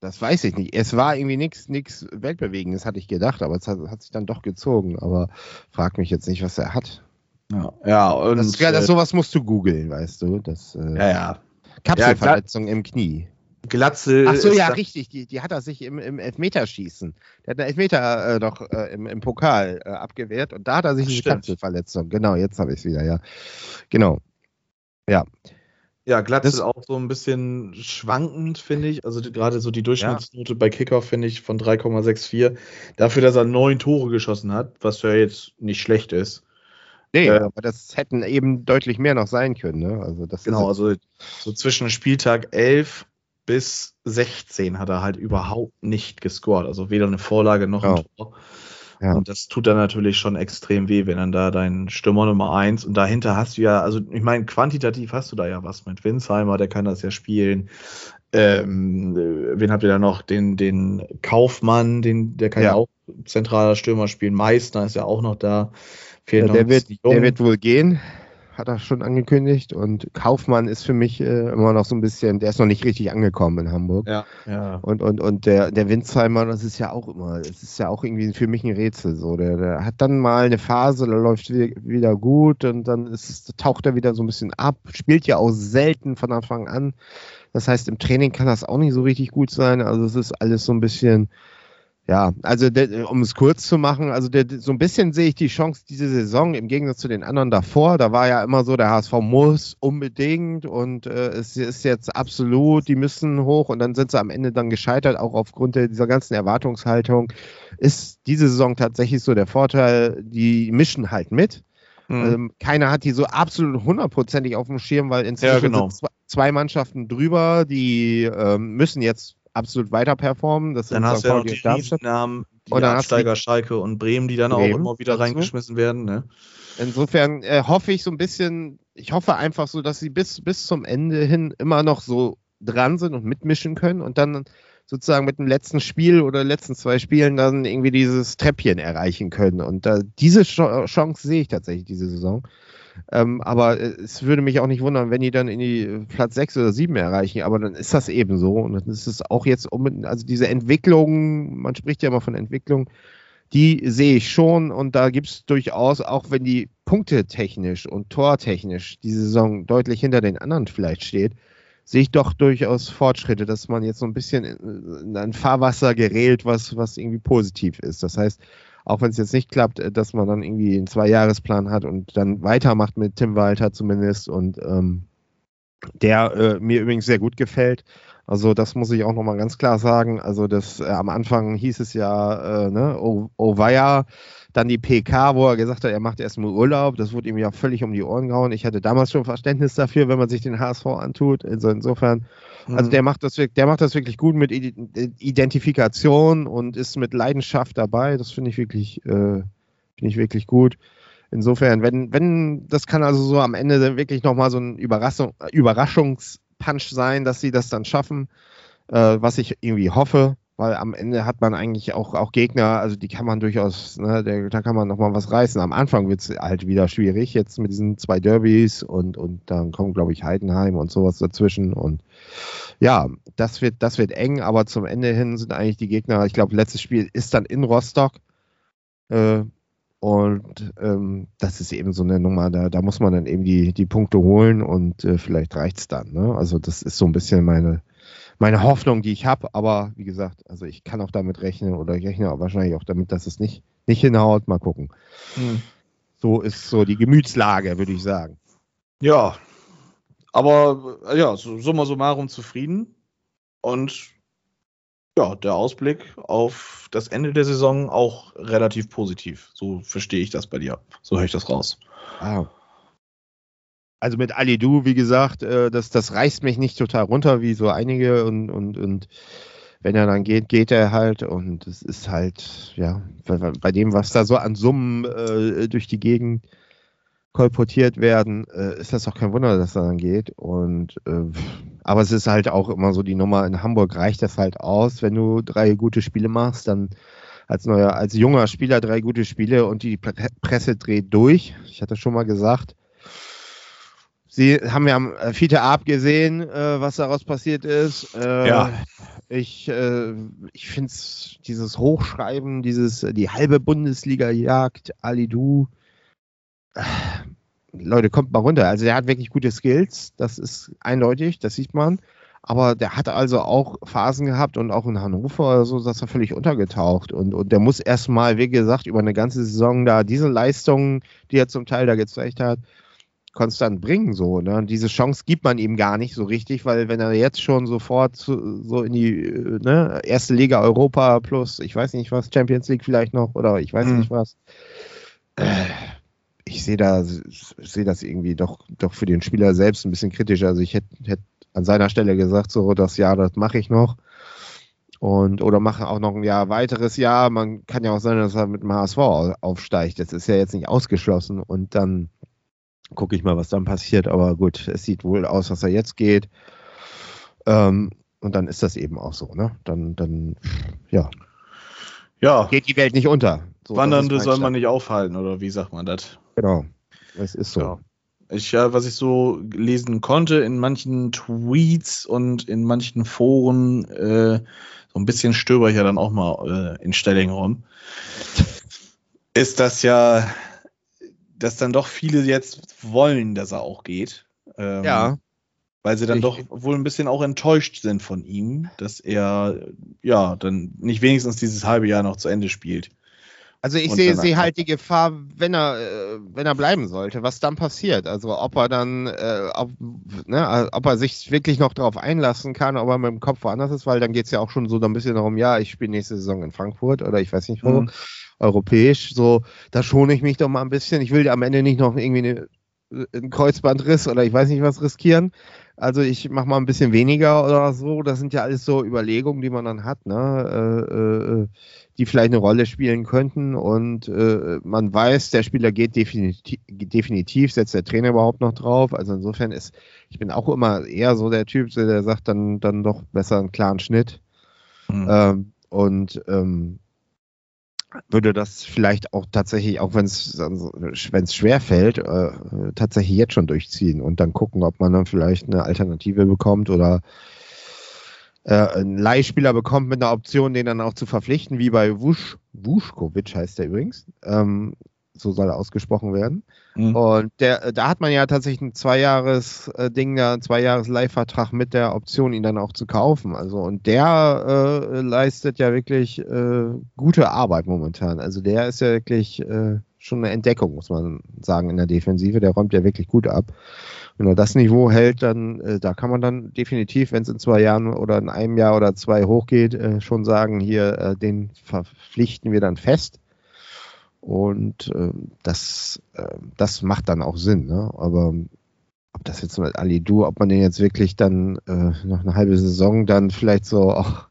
das weiß ich nicht. Es war irgendwie nichts nix Weltbewegendes, hatte ich gedacht, aber es hat, hat sich dann doch gezogen. Aber frag mich jetzt nicht, was er hat. Ja, ja und Das, ja, das, äh, sowas musst du googeln, weißt du. Das, äh, ja, ja. Kapselverletzung im Knie. Glatzel. Ach so, ja, richtig. Die, die hat er sich im, im Elfmeterschießen. Der hat einen Elfmeter äh, noch äh, im, im Pokal äh, abgewehrt und da hat er sich stimmt. Kapselverletzung. Genau, jetzt habe ich es wieder, ja. Genau. Ja, Glatzel Das- auch so ein bisschen schwankend, finde ich. Also gerade so die Durchschnittsnote bei Kicker finde ich von 3,64. Dafür, dass er neun Tore geschossen hat, was ja jetzt nicht schlecht ist. Nee, Äh, aber das hätten eben deutlich mehr noch sein können. Ne? Also das Genau, ist, also so zwischen Spieltag 11 bis 16 hat er halt überhaupt nicht gescored. Also weder eine Vorlage noch ein Ja. Tor. Ja. Und das tut dann natürlich schon extrem weh, wenn dann da dein Stürmer Nummer 1 und dahinter hast du ja, also ich meine, quantitativ hast du da ja was mit Winsheimer, der kann das ja spielen. Ähm, äh, wen habt ihr da noch? Den, den Kaufmann, den, der kann ja. Ja. auch zentraler Stürmer spielen. Meissner ist ja auch noch da. Fehlt ja, der, wird, der wird wohl gehen, hat er schon angekündigt. Und Kaufmann ist für mich äh, immer noch so ein bisschen, der ist noch nicht richtig angekommen in Hamburg. ja, ja. Und, und, und der, der Winsheimer, das ist ja auch immer, das ist ja auch irgendwie für mich ein Rätsel. So. Der, der hat dann mal eine Phase, da läuft wi- wieder gut und dann ist, taucht er wieder so ein bisschen ab, spielt ja auch selten von Anfang an. Das heißt, im Training kann das auch nicht so richtig gut sein. Also es ist alles so ein bisschen, ja, also der, um es kurz zu machen, also der, so ein bisschen sehe ich die Chance diese Saison im Gegensatz zu den anderen davor. Da war ja immer so, der HSV muss unbedingt und äh, es ist jetzt absolut, die müssen hoch und dann sind sie am Ende dann gescheitert, auch aufgrund der, dieser ganzen Erwartungshaltung. Ist diese Saison tatsächlich so der Vorteil, die mischen halt mit. Mhm. Ähm, keiner hat die so absolut hundertprozentig auf dem Schirm, weil inzwischen Ja, genau. sind zwei, zwei Mannschaften drüber, die ähm, müssen jetzt absolut weiter performen. Das Dann sind hast St. du ja noch die. Riesennamen, die Und dann Absteiger Schalke und Bremen, die dann auch Bremen immer wieder reingeschmissen werden. Ne? Insofern äh, hoffe ich so ein bisschen, ich hoffe einfach so, dass sie bis, bis zum Ende hin immer noch so dran sind und mitmischen können und dann sozusagen mit dem letzten Spiel oder letzten zwei Spielen dann irgendwie dieses Treppchen erreichen können. Und äh, diese Ch Chance sehe ich tatsächlich diese Saison. Ähm, aber äh, es würde mich auch nicht wundern, wenn die dann in die äh, Platz 6 oder 7 erreichen. Aber dann ist das eben so. Und dann ist es auch jetzt, also diese Entwicklung, man spricht ja immer von Entwicklung, die sehe ich schon. Und da gibt es durchaus, auch wenn die Punkte technisch und tortechnisch die Saison deutlich hinter den anderen vielleicht steht, sehe ich doch durchaus Fortschritte, dass man jetzt so ein bisschen in, in ein Fahrwasser gerät, was, was irgendwie positiv ist. Das heißt, auch wenn es jetzt nicht klappt, äh, dass man dann irgendwie einen Zwei-Jahres-Plan hat und dann weitermacht mit Tim Walter zumindest und ähm, der äh, mir übrigens sehr gut gefällt. Also das muss ich auch nochmal ganz klar sagen. Also das äh, am Anfang hieß es ja, äh, ne, weia, dann die PK, wo er gesagt hat, er macht erstmal Urlaub. Das wurde ihm ja völlig um die Ohren gehauen. Ich hatte damals schon Verständnis dafür, wenn man sich den HSV antut. Also insofern also Mhm. der macht das, der macht das wirklich gut mit Ide- Identifikation und ist mit Leidenschaft dabei. Das finde ich wirklich, äh, finde ich wirklich gut. Insofern, wenn, wenn, das kann also so am Ende dann wirklich nochmal so ein Überraschung, Überraschungspunch sein, dass sie das dann schaffen, äh, was ich irgendwie hoffe, weil am Ende hat man eigentlich auch, auch Gegner, also die kann man durchaus, ne, der, da kann man nochmal was reißen. Am Anfang wird es halt wieder schwierig, jetzt mit diesen zwei Derbys und, und dann kommt, glaube ich, Heidenheim und sowas dazwischen und ja, das wird, das wird eng, aber zum Ende hin sind eigentlich die Gegner, ich glaube, letztes Spiel ist dann in Rostock. Äh, und ähm, das ist eben so eine Nummer, da, da muss man dann eben die, die Punkte holen und äh, vielleicht reicht es dann. Ne? Also das ist so ein bisschen meine, meine Hoffnung, die ich habe. Aber wie gesagt, also ich kann auch damit rechnen oder ich rechne auch wahrscheinlich auch damit, dass es nicht, nicht hinhaut. Mal gucken. Mhm. So ist so die Gemütslage, würde ich sagen. Ja, aber ja, so, summa summarum zufrieden. Und ja, der Ausblick auf das Ende der Saison auch relativ positiv. So verstehe ich das bei dir. So höre ich das raus. Ah. Also mit Alidu, wie gesagt, äh, das, das reißt mich nicht total runter, wie so einige und, und, und wenn er dann geht, geht er halt und es ist halt, ja, bei, bei dem, was da so an Summen äh, durch die Gegend kolportiert werden, äh, ist das auch kein Wunder, dass er dann geht. Und äh, aber es ist halt auch immer so die Nummer, in Hamburg reicht das halt aus, wenn du drei gute Spiele machst, dann als neuer, als junger Spieler drei gute Spiele und die Presse dreht durch. Ich hatte schon mal gesagt, Sie haben ja am Fiete Ab gesehen, äh, was daraus passiert ist. Äh, ja. Ich, äh, ich finde dieses Hochschreiben, dieses, die halbe Bundesliga jagt, Ali Du. Äh, Leute, kommt mal runter. Also der hat wirklich gute Skills, das ist eindeutig, das sieht man. Aber der hat also auch Phasen gehabt und auch in Hannover oder so, dass er völlig untergetaucht. Und, und der muss erstmal, wie gesagt, über eine ganze Saison da diese Leistungen, die er zum Teil da gezeigt hat, konstant bringen. So, ne? Und diese Chance gibt man ihm gar nicht so richtig, weil wenn er jetzt schon sofort so in die ne, erste Liga Europa plus, ich weiß nicht was, Champions League vielleicht noch oder ich weiß mhm. nicht was. Äh, ich sehe da, sehe das irgendwie doch, doch für den Spieler selbst ein bisschen kritisch. Also ich hätte hätt an seiner Stelle gesagt, so das Jahr, das mache ich noch. Und, oder mache auch noch ein Jahr weiteres Jahr. Man kann ja auch sein, dass er mit dem HSV aufsteigt. Das ist ja jetzt nicht ausgeschlossen. Und dann gucke ich mal, was dann passiert. Aber gut, es sieht wohl aus, dass er jetzt geht. Ähm, und dann ist das eben auch so, ne? Dann, dann, ja. Ja. Geht die Welt nicht unter. So, Wandernde soll man nicht aufhalten, oder wie sagt man das? Genau. Es ist so. Ja. Ich, ja, was ich so lesen konnte in manchen Tweets und in manchen Foren, äh, so ein bisschen stöber ich ja dann auch mal äh, in Stelling rum, ist das ja dass dann doch viele jetzt wollen, dass er auch geht. Ähm, ja. Weil sie dann ich, doch wohl ein bisschen auch enttäuscht sind von ihm, dass er ja dann nicht wenigstens dieses halbe Jahr noch zu Ende spielt. Also ich sehe seh halt die Gefahr, wenn er, äh, wenn er bleiben sollte, was dann passiert. Also ob er dann, äh, ob, ne, ob er sich wirklich noch darauf einlassen kann, ob er mit dem Kopf woanders ist, weil dann geht es ja auch schon so ein bisschen darum, ja, ich spiele nächste Saison in Frankfurt oder ich weiß nicht wo. Mhm europäisch. So, da schone ich mich doch mal ein bisschen. Ich will am Ende nicht noch irgendwie eine, einen Kreuzbandriss oder ich weiß nicht was riskieren. Also ich mache mal ein bisschen weniger oder so. Das sind ja alles so Überlegungen, die man dann hat, ne? Äh, äh, die vielleicht eine Rolle spielen könnten. Und äh, man weiß, der Spieler geht definitiv, definitiv, setzt der Trainer überhaupt noch drauf. Also insofern ist, ich bin auch immer eher so der Typ, der sagt dann, dann doch besser einen klaren Schnitt. Mhm. Ähm, und ähm, würde das vielleicht auch tatsächlich, auch wenn es wenn es schwer fällt, äh, tatsächlich jetzt schon durchziehen und dann gucken, ob man dann vielleicht eine Alternative bekommt oder äh, einen Leihspieler bekommt mit einer Option, den dann auch zu verpflichten, wie bei Wusch, Wuschkovic heißt der übrigens. Ähm, so soll er ausgesprochen werden. Mhm. Und der, da hat man ja tatsächlich ein Zweijahres-Ding, ein Zweijahres-Leihvertrag mit der Option, ihn dann auch zu kaufen. Also, und der äh, leistet ja wirklich äh, gute Arbeit momentan. Also, der ist ja wirklich äh, schon eine Entdeckung, muss man sagen, in der Defensive. Der räumt ja wirklich gut ab. Wenn er das Niveau hält, dann äh, da kann man dann definitiv, wenn es in zwei Jahren oder in einem Jahr oder zwei hochgeht, äh, schon sagen, hier, äh, den verpflichten wir dann fest. Und äh, das, äh, das macht dann auch Sinn. Ne? Aber ob das jetzt mit Ali Du, ob man den jetzt wirklich dann äh, noch eine halbe Saison dann vielleicht so auch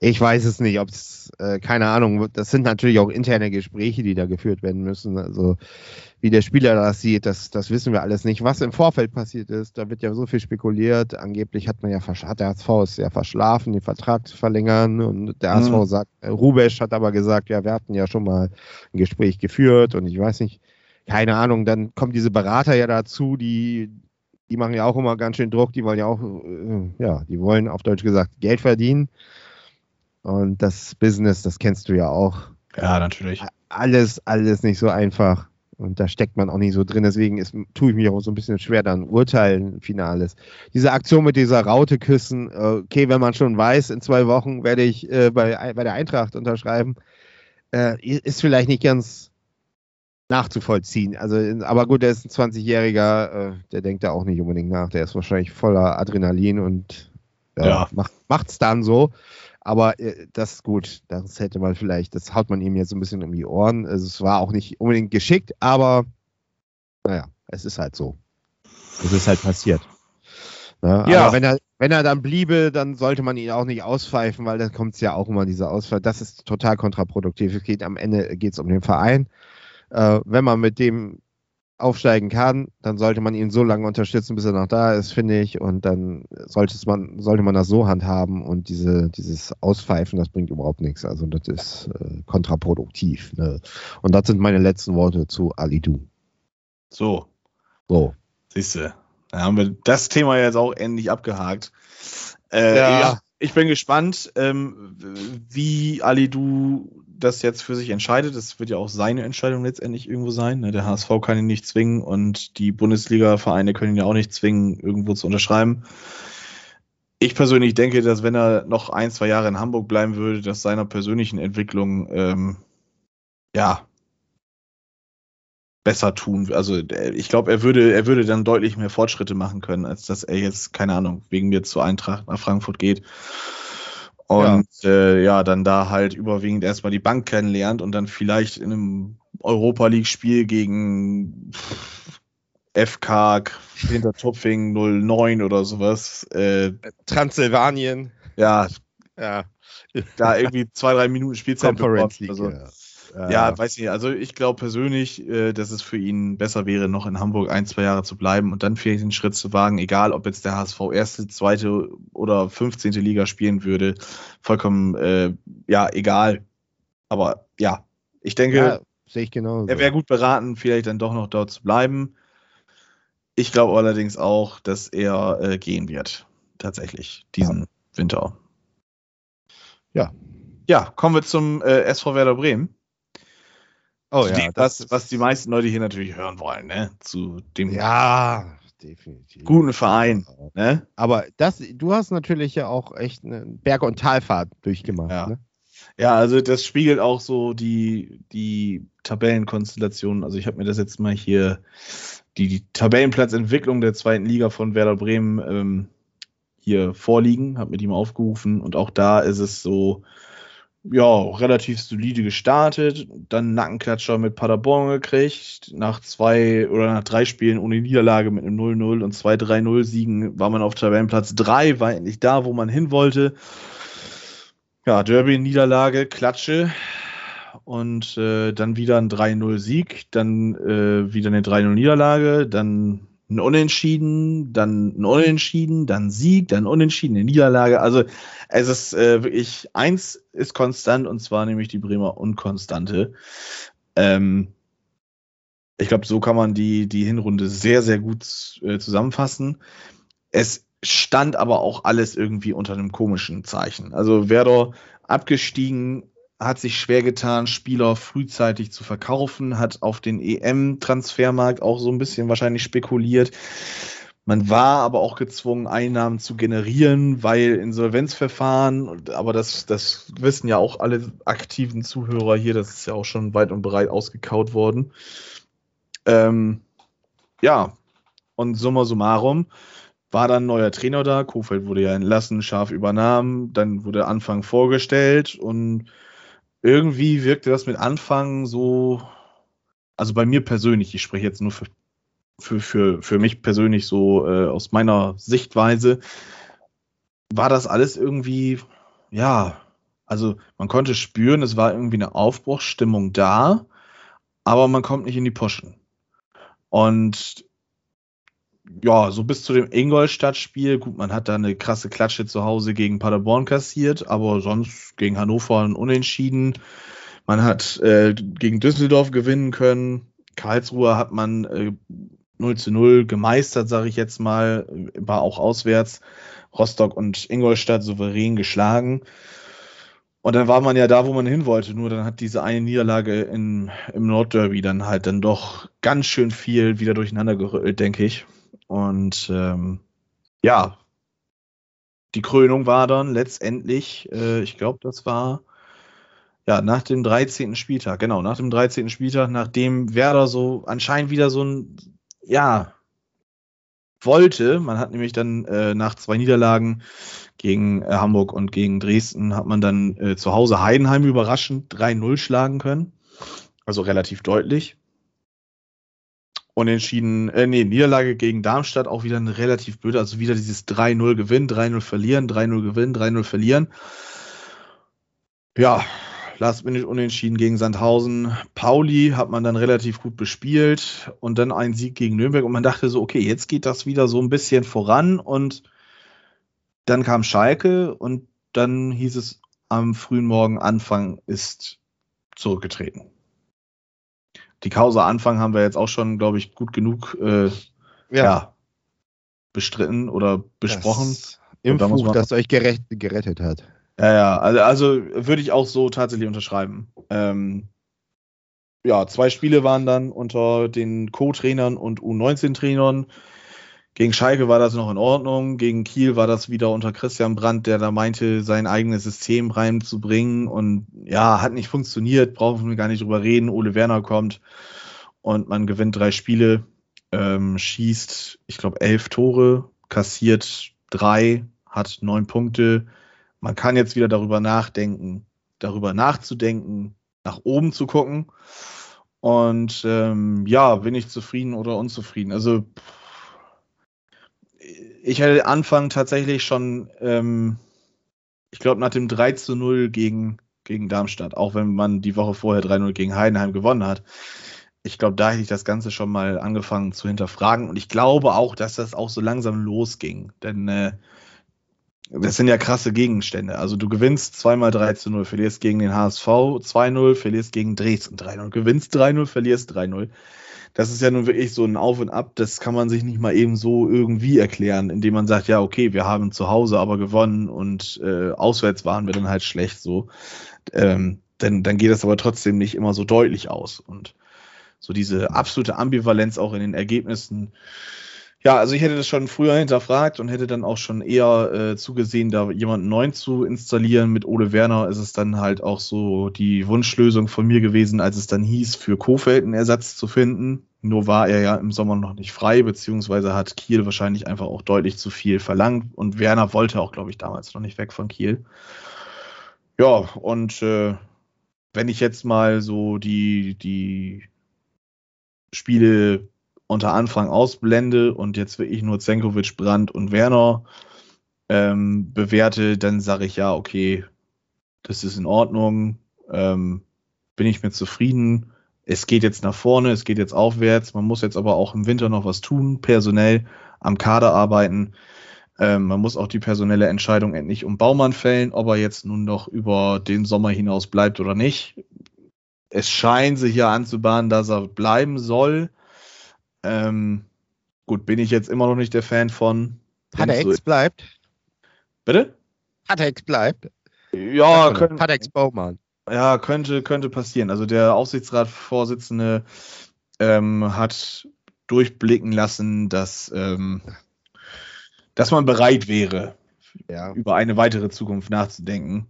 ich weiß es nicht, ob es, äh, keine Ahnung, das sind natürlich auch interne Gespräche, die da geführt werden müssen. Also wie der Spieler das sieht, das, das wissen wir alles nicht. Was im Vorfeld passiert ist, da wird ja so viel spekuliert. Angeblich hat man ja hat der HSV ist ja verschlafen, den Vertrag zu verlängern. Und der HSV mhm. sagt, äh, Rubesch hat aber gesagt, ja, wir hatten ja schon mal ein Gespräch geführt und ich weiß nicht, keine Ahnung, dann kommen diese Berater ja dazu, die, die machen ja auch immer ganz schön Druck, die wollen ja auch, äh, ja, die wollen auf Deutsch gesagt Geld verdienen. Und das Business, das kennst du ja auch. Ja, natürlich. Alles, alles nicht so einfach. Und da steckt man auch nicht so drin. Deswegen ist, tue ich mich auch so ein bisschen schwer, dann urteilen, Finales. Diese Aktion mit dieser Raute küssen, okay, wenn man schon weiß, in zwei Wochen werde ich äh, bei, bei der Eintracht unterschreiben, äh, ist vielleicht nicht ganz nachzuvollziehen. Also, aber gut, der ist ein 20-Jähriger, äh, der denkt da auch nicht unbedingt nach. Der ist wahrscheinlich voller Adrenalin und ja. macht, macht's dann so. Aber äh, das ist gut. Das hätte man vielleicht, das haut man ihm jetzt so ein bisschen um die Ohren. Also, es war auch nicht unbedingt geschickt, aber naja, es ist halt so. Es ist halt passiert. Ne? Ja. Aber wenn er, wenn er dann bliebe, dann sollte man ihn auch nicht auspfeifen, weil dann kommt es ja auch immer diese Ausfall. Das ist total kontraproduktiv. Es geht am Ende geht's um den Verein. Äh, wenn man mit dem aufsteigen kann, dann sollte man ihn so lange unterstützen, bis er noch da ist, finde ich. Und dann sollte man, sollte man das so handhaben und diese, dieses Auspfeifen, das bringt überhaupt nichts. Also das ist äh, kontraproduktiv. Ne? Und das sind meine letzten Worte zu Alidu. So, So. siehst du. Dann haben wir das Thema jetzt auch endlich abgehakt. Äh, Ja. ja. ich bin gespannt, ähm, wie Ali Du das jetzt für sich entscheidet. Das wird ja auch seine Entscheidung letztendlich irgendwo sein. ne? Der HSV kann ihn nicht zwingen und die Bundesliga-Vereine können ihn ja auch nicht zwingen, irgendwo zu unterschreiben. Ich persönlich denke, dass wenn er noch ein, zwei Jahre in Hamburg bleiben würde, dass seiner persönlichen Entwicklung ähm, ja besser tun. Also äh, ich glaube, er würde, er würde dann deutlich mehr Fortschritte machen können, als dass er jetzt, keine Ahnung, wegen mir zur Eintracht nach Frankfurt geht. Und ja. Äh, ja, dann da halt überwiegend erstmal die Bank kennenlernt und dann vielleicht in einem Europa League-Spiel gegen FK Hintertupfing 09 oder sowas. Äh, Transsilvanien. Ja, Ja. da irgendwie zwei, drei Minuten Spielzeit Conference bekommt. Also, ja. Ja, weiß nicht. Also ich glaube persönlich, äh, dass es für ihn besser wäre, noch in Hamburg ein, zwei Jahre zu bleiben und dann vielleicht den Schritt zu wagen, egal ob jetzt der HSV erste, zweite oder 15. Liga spielen würde. Vollkommen, äh, ja, egal. Aber ja, ich denke, ja, sehe ich er wäre gut beraten, vielleicht dann doch noch dort zu bleiben. Ich glaube allerdings auch, dass er äh, gehen wird. Tatsächlich, diesen Ja. Winter. Ja. Ja, kommen wir zum äh, SV Werder Bremen. Oh ja, dem, was, was die meisten Leute hier natürlich hören wollen, ne? Zu dem ja, definitiv. guten Verein, ne? Aber das, du hast natürlich ja auch echt eine Berg- und Talfahrt durchgemacht. Ja. Ne? Ja, also das spiegelt auch so die, die Tabellenkonstellation. Also ich habe mir das jetzt mal hier, die, die Tabellenplatzentwicklung der zweiten Liga von Werder Bremen ähm, hier vorliegen, habe mit ihm aufgerufen und auch da ist es so, ja, relativ solide gestartet, dann Nackenklatscher mit Paderborn gekriegt, nach zwei oder nach drei Spielen ohne Niederlage mit einem 0-0 und zwei 3-0 Siegen war man auf Tabellenplatz 3, war endlich da, wo man hin wollte. Ja, Derby-Niederlage, Klatsche und äh, dann wieder ein 3-0-Sieg, dann äh, wieder eine 3-0-Niederlage, dann ein Unentschieden, dann ein Unentschieden, dann Sieg, dann Unentschieden, eine Niederlage. Also es ist äh, wirklich, eins ist konstant und zwar nämlich die Bremer Unkonstante. Ähm, ich glaube, so kann man die, die Hinrunde sehr, sehr gut äh, zusammenfassen. Es stand aber auch alles irgendwie unter einem komischen Zeichen. Also Werder abgestiegen, hat sich schwer getan, Spieler frühzeitig zu verkaufen, hat auf den EM-Transfermarkt auch so ein bisschen wahrscheinlich spekuliert. Man war aber auch gezwungen, Einnahmen zu generieren, weil Insolvenzverfahren, aber das, das wissen ja auch alle aktiven Zuhörer hier, das ist ja auch schon weit und breit ausgekaut worden. Ähm, ja, und summa summarum war dann ein neuer Trainer da. Kofeld wurde ja entlassen, Scharf übernahm, dann wurde Anfang vorgestellt und irgendwie wirkte das mit Anfang so, also bei mir persönlich, ich spreche jetzt nur für, für, für, für mich persönlich so äh, aus meiner Sichtweise, war das alles irgendwie, ja, also man konnte spüren, es war irgendwie eine Aufbruchsstimmung da, aber man kommt nicht in die Poschen. Und ja, so bis zu dem Ingolstadt-Spiel, gut, man hat da eine krasse Klatsche zu Hause gegen Paderborn kassiert, aber sonst gegen Hannover ein Unentschieden. Man hat äh, gegen Düsseldorf gewinnen können. Karlsruhe hat man äh, 0 zu 0 gemeistert, sage ich jetzt mal, war auch auswärts. Rostock und Ingolstadt souverän geschlagen. Und dann war man ja da, wo man hin wollte. Nur dann hat diese eine Niederlage in, im Nordderby dann halt dann doch ganz schön viel wieder durcheinander gerüttelt, denke ich. Und ähm, ja, die Krönung war dann letztendlich, äh, ich glaube, das war ja nach dem 13. Spieltag, genau, nach dem 13. Spieltag, nachdem Werder so anscheinend wieder so ein, ja, wollte. Man hat nämlich dann äh, nach zwei Niederlagen gegen äh, Hamburg und gegen Dresden hat man dann äh, zu Hause Heidenheim überraschend 3-0 schlagen können. Also relativ deutlich. Unentschieden, äh, nee, Niederlage gegen Darmstadt auch wieder eine relativ blöde, also wieder dieses 3-0 gewinnen, 3-0 verlieren, 3-0 gewinnen, 3-0 verlieren. Ja, last minute unentschieden gegen Sandhausen. Pauli hat man dann relativ gut bespielt und dann ein Sieg gegen Nürnberg und man dachte so, okay, jetzt geht das wieder so ein bisschen voran und dann kam Schalke und dann hieß es am frühen Morgen Anfang ist zurückgetreten die Causa Anfang haben wir jetzt auch schon, glaube ich, gut genug äh, ja. ja. bestritten oder besprochen. Das Impfbuch, das euch gerecht, gerettet hat. Ja, ja, also, also würde ich auch so tatsächlich unterschreiben. Ähm, ja, zwei Spiele waren dann unter den Co-Trainern und U19-Trainern. Gegen Schalke war das noch in Ordnung. Gegen Kiel war das wieder unter Christian Brandt, der da meinte, sein eigenes System reinzubringen. Und ja, hat nicht funktioniert, brauchen wir gar nicht drüber reden. Ole Werner kommt und man gewinnt drei Spiele, ähm, schießt, ich glaube, elf Tore, kassiert drei, hat neun Punkte. Man kann jetzt wieder darüber nachdenken, darüber nachzudenken, nach oben zu gucken. Und ähm, ja, bin ich zufrieden oder unzufrieden? Also pff, ich hätte Anfang tatsächlich schon, ähm, ich glaube, nach dem 3 zu 0 gegen, gegen Darmstadt, auch wenn man die Woche vorher 3-0 gegen Heidenheim gewonnen hat. Ich glaube, da hätte ich das Ganze schon mal angefangen zu hinterfragen. Und ich glaube auch, dass das auch so langsam losging. Denn äh, das sind ja krasse Gegenstände. Also du gewinnst zweimal 3 zu 0, verlierst gegen den HSV 2-0, verlierst gegen Dresden 3-0, gewinnst 3-0, verlierst 3-0 das ist ja nun wirklich so ein Auf und Ab, das kann man sich nicht mal eben so irgendwie erklären, indem man sagt, ja, okay, wir haben zu Hause aber gewonnen und äh, auswärts waren wir dann halt schlecht so. Ähm, dann, dann geht das aber trotzdem nicht immer so deutlich aus. Und so diese absolute Ambivalenz auch in den Ergebnissen, ja, also ich hätte das schon früher hinterfragt und hätte dann auch schon eher äh, zugesehen, da jemanden neuen zu installieren. Mit Ole Werner ist es dann halt auch so die Wunschlösung von mir gewesen, als es dann hieß, für Kofeld einen Ersatz zu finden. Nur war er ja im Sommer noch nicht frei, beziehungsweise hat Kiel wahrscheinlich einfach auch deutlich zu viel verlangt. Und Werner wollte auch, glaube ich, damals noch nicht weg von Kiel. Ja, und äh, wenn ich jetzt mal so die, die Spiele unter Anfang ausblende und jetzt wirklich nur Zenkovic, Brandt und Werner ähm, bewerte, dann sage ich ja, okay, das ist in Ordnung, ähm, bin ich mir zufrieden. Es geht jetzt nach vorne, es geht jetzt aufwärts. Man muss jetzt aber auch im Winter noch was tun, personell am Kader arbeiten. Ähm, man muss auch die personelle Entscheidung endlich um Baumann fällen, ob er jetzt nun noch über den Sommer hinaus bleibt oder nicht. Es scheint sich ja anzubahnen, dass er bleiben soll. Ähm, gut, bin ich jetzt immer noch nicht der Fan von. Patex so bleibt. Bitte? Patex bleibt. Ja, können, Patex Baumann. Ja, könnte, könnte passieren. Also der Aufsichtsratsvorsitzende ähm, hat durchblicken lassen, dass, ähm, dass man bereit wäre, ja. über eine weitere Zukunft nachzudenken.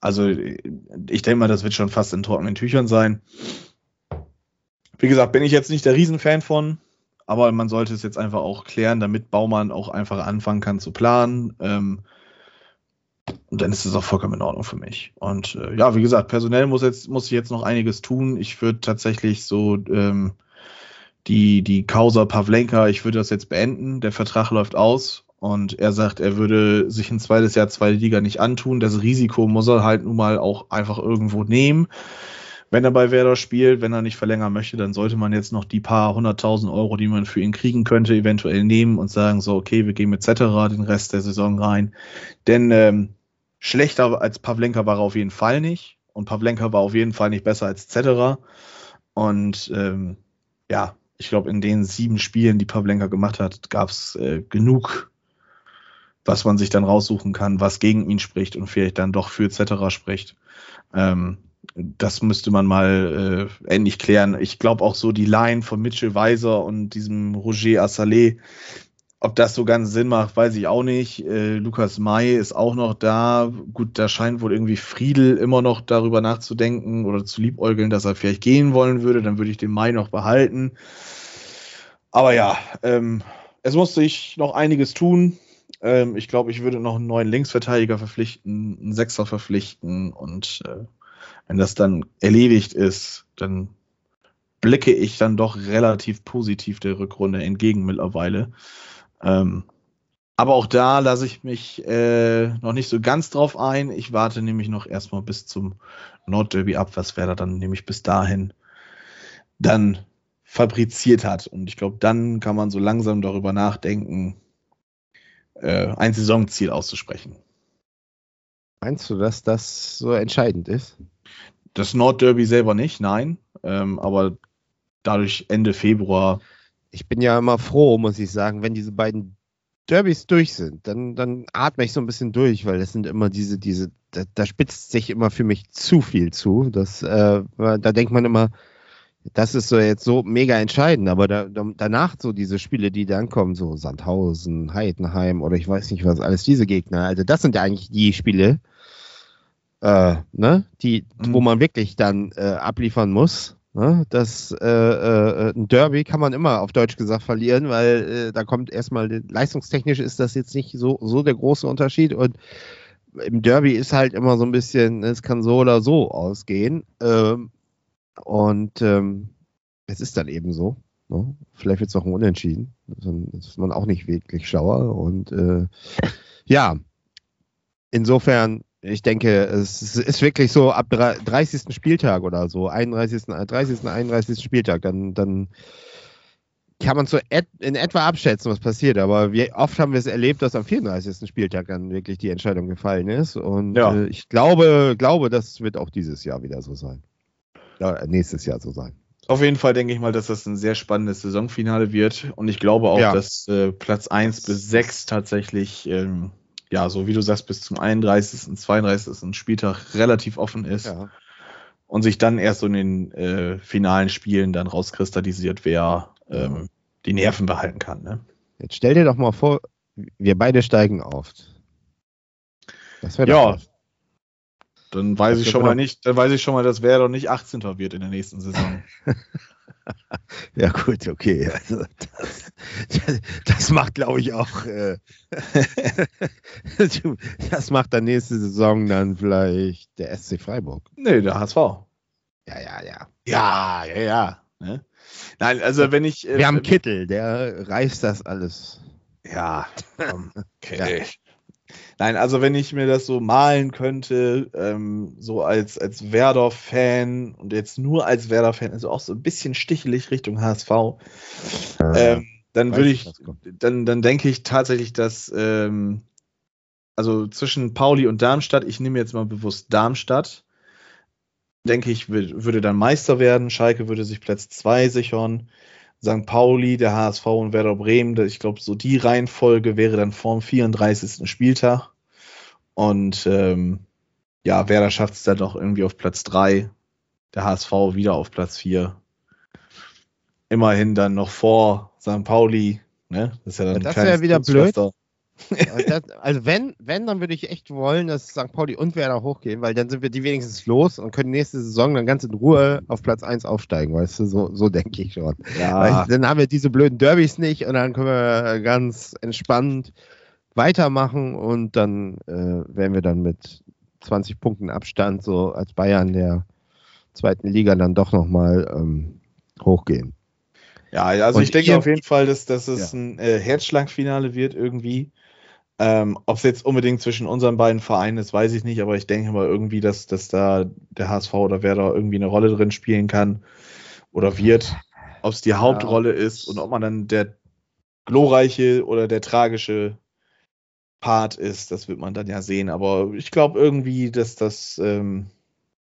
Also ich denke mal, das wird schon fast in trockenen Tüchern sein. Wie gesagt, bin ich jetzt nicht der Riesenfan von, aber man sollte es jetzt einfach auch klären, damit Baumann auch einfach anfangen kann zu planen. Ähm, und dann ist es auch vollkommen in Ordnung für mich. Und äh, ja, wie gesagt, personell muss jetzt muss ich jetzt noch einiges tun. Ich würde tatsächlich so ähm, die die Causa Pavlenka, ich würde das jetzt beenden. Der Vertrag läuft aus und er sagt, er würde sich ein zweites Jahr zweite Liga nicht antun. Das Risiko muss er halt nun mal auch einfach irgendwo nehmen wenn er bei Werder spielt, wenn er nicht verlängern möchte, dann sollte man jetzt noch die paar hunderttausend Euro, die man für ihn kriegen könnte, eventuell nehmen und sagen so, okay, wir gehen mit Cetera den Rest der Saison rein. Denn ähm, schlechter als Pavlenka war er auf jeden Fall nicht und Pavlenka war auf jeden Fall nicht besser als Cetera. Und ähm, ja, ich glaube, in den sieben Spielen, die Pavlenka gemacht hat, gab es äh, genug, was man sich dann raussuchen kann, was gegen ihn spricht und vielleicht dann doch für Cetera spricht. Ähm, das müsste man mal äh, endlich klären. Ich glaube auch so die Line von Mitchell Weiser und diesem Roger Assalé, ob das so ganz Sinn macht, weiß ich auch nicht. Äh, Lukas May ist auch noch da. Gut, da scheint wohl irgendwie Friedel immer noch darüber nachzudenken oder zu liebäugeln, dass er vielleicht gehen wollen würde. Dann würde ich den May noch behalten. Aber ja, ähm, es muss sich noch einiges tun. Ähm, ich glaube, ich würde noch einen neuen Linksverteidiger verpflichten, einen Sechser verpflichten und äh, wenn das dann erledigt ist, dann blicke ich dann doch relativ positiv der Rückrunde entgegen mittlerweile. Ähm, aber auch da lasse ich mich äh, noch nicht so ganz drauf ein. Ich warte nämlich noch erstmal bis zum Nordderby ab, was Werder dann nämlich bis dahin dann fabriziert hat. Und ich glaube, dann kann man so langsam darüber nachdenken, äh, ein Saisonziel auszusprechen. Meinst du, dass das so entscheidend ist? Das Nordderby selber nicht, nein. Ähm, aber dadurch Ende Februar. Ich bin ja immer froh, muss ich sagen, wenn diese beiden Derbys durch sind, dann, dann atme ich so ein bisschen durch, weil das sind immer diese, diese, da, da spitzt sich immer für mich zu viel zu. Das, äh, da denkt man immer, das ist so jetzt so mega entscheidend, aber da, da, danach so diese Spiele, die dann kommen, so Sandhausen, Heidenheim oder ich weiß nicht was, alles diese Gegner, also das sind ja eigentlich die Spiele, äh, ne, die, mhm. wo man wirklich dann äh, abliefern muss. Ne? Das äh, äh, ein Derby kann man immer auf Deutsch gesagt verlieren, weil äh, da kommt erstmal leistungstechnisch ist das jetzt nicht so, so der große Unterschied und im Derby ist halt immer so ein bisschen, es kann so oder so ausgehen. Ähm, und ähm, es ist dann eben so. Ne? Vielleicht wird es auch ein Unentschieden. Dann ist man auch nicht wirklich schlauer. Und äh, ja, insofern, ich denke, es ist wirklich so ab 30. Spieltag oder so, 31. 30. 31. Spieltag, dann, dann kann man so et in etwa abschätzen, was passiert. Aber wie oft haben wir es erlebt, dass am 34. Spieltag dann wirklich die Entscheidung gefallen ist. Und ja. äh, ich glaube, glaube, das wird auch dieses Jahr wieder so sein ja, nächstes Jahr so sein. Auf jeden Fall denke ich mal, dass das ein sehr spannendes Saisonfinale wird. Und ich glaube auch, ja. dass äh, Platz 1 bis 6 tatsächlich, ähm, ja, so wie du sagst, bis zum 31., und 32. Spieltag relativ offen ist. Ja. Und sich dann erst so in den äh, finalen Spielen dann rauskristallisiert, wer ähm, die Nerven behalten kann. Ne? Jetzt stell dir doch mal vor, wir beide steigen auf. Das wäre ja, dann weiß das ich schon mal nicht, dann weiß ich schon mal, dass Werder nicht 18. wird in der nächsten Saison. ja, gut, okay. Also das, das, das macht, glaube ich, auch. Äh, das macht dann nächste Saison dann vielleicht der SC Freiburg. Nee, der HSV. Ja, ja, ja. Ja, ja, ja. Ne? Nein, also wenn ich. Äh, Wir haben Kittel, der reißt das alles. Ja, okay. Ja. Nein, also wenn ich mir das so malen könnte, ähm, so als, als Werder-Fan und jetzt nur als Werder-Fan, also auch so ein bisschen stichelig Richtung HSV, ähm, dann würde ich, dann, dann denke ich tatsächlich, dass ähm, also zwischen Pauli und Darmstadt, ich nehme jetzt mal bewusst Darmstadt, denke ich, würde dann Meister werden. Schalke würde sich Platz 2 sichern. St. Pauli, der HSV und Werder Bremen. Ich glaube, so die Reihenfolge wäre dann vorm 34. Spieltag. Und ähm, ja, Werder schafft es dann doch irgendwie auf Platz 3. Der HSV wieder auf Platz 4. Immerhin dann noch vor St. Pauli. Ne? Das ist ja dann ja, das wäre wieder blöd. Das, also wenn, wenn, dann würde ich echt wollen, dass St. Pauli und Werder hochgehen, weil dann sind wir die wenigstens los und können nächste Saison dann ganz in Ruhe auf Platz 1 aufsteigen, weißt du, so, so denke ich schon. Ja. dann haben wir diese blöden Derbys nicht und dann können wir ganz entspannt weitermachen und dann äh, werden wir dann mit 20 Punkten Abstand so als Bayern der zweiten Liga dann doch nochmal ähm, hochgehen. Ja, also und ich denke auf jeden Fall, dass, dass es ja. ein äh, Herzschlagfinale wird irgendwie. Ähm, Ob es jetzt unbedingt zwischen unseren beiden Vereinen ist, weiß ich nicht, aber ich denke mal irgendwie, dass, dass da der HSV oder wer da irgendwie eine Rolle drin spielen kann oder wird. Ob es die Hauptrolle ja. ist und ob man dann der glorreiche oder der tragische Part ist, das wird man dann ja sehen. Aber ich glaube irgendwie, dass das ähm,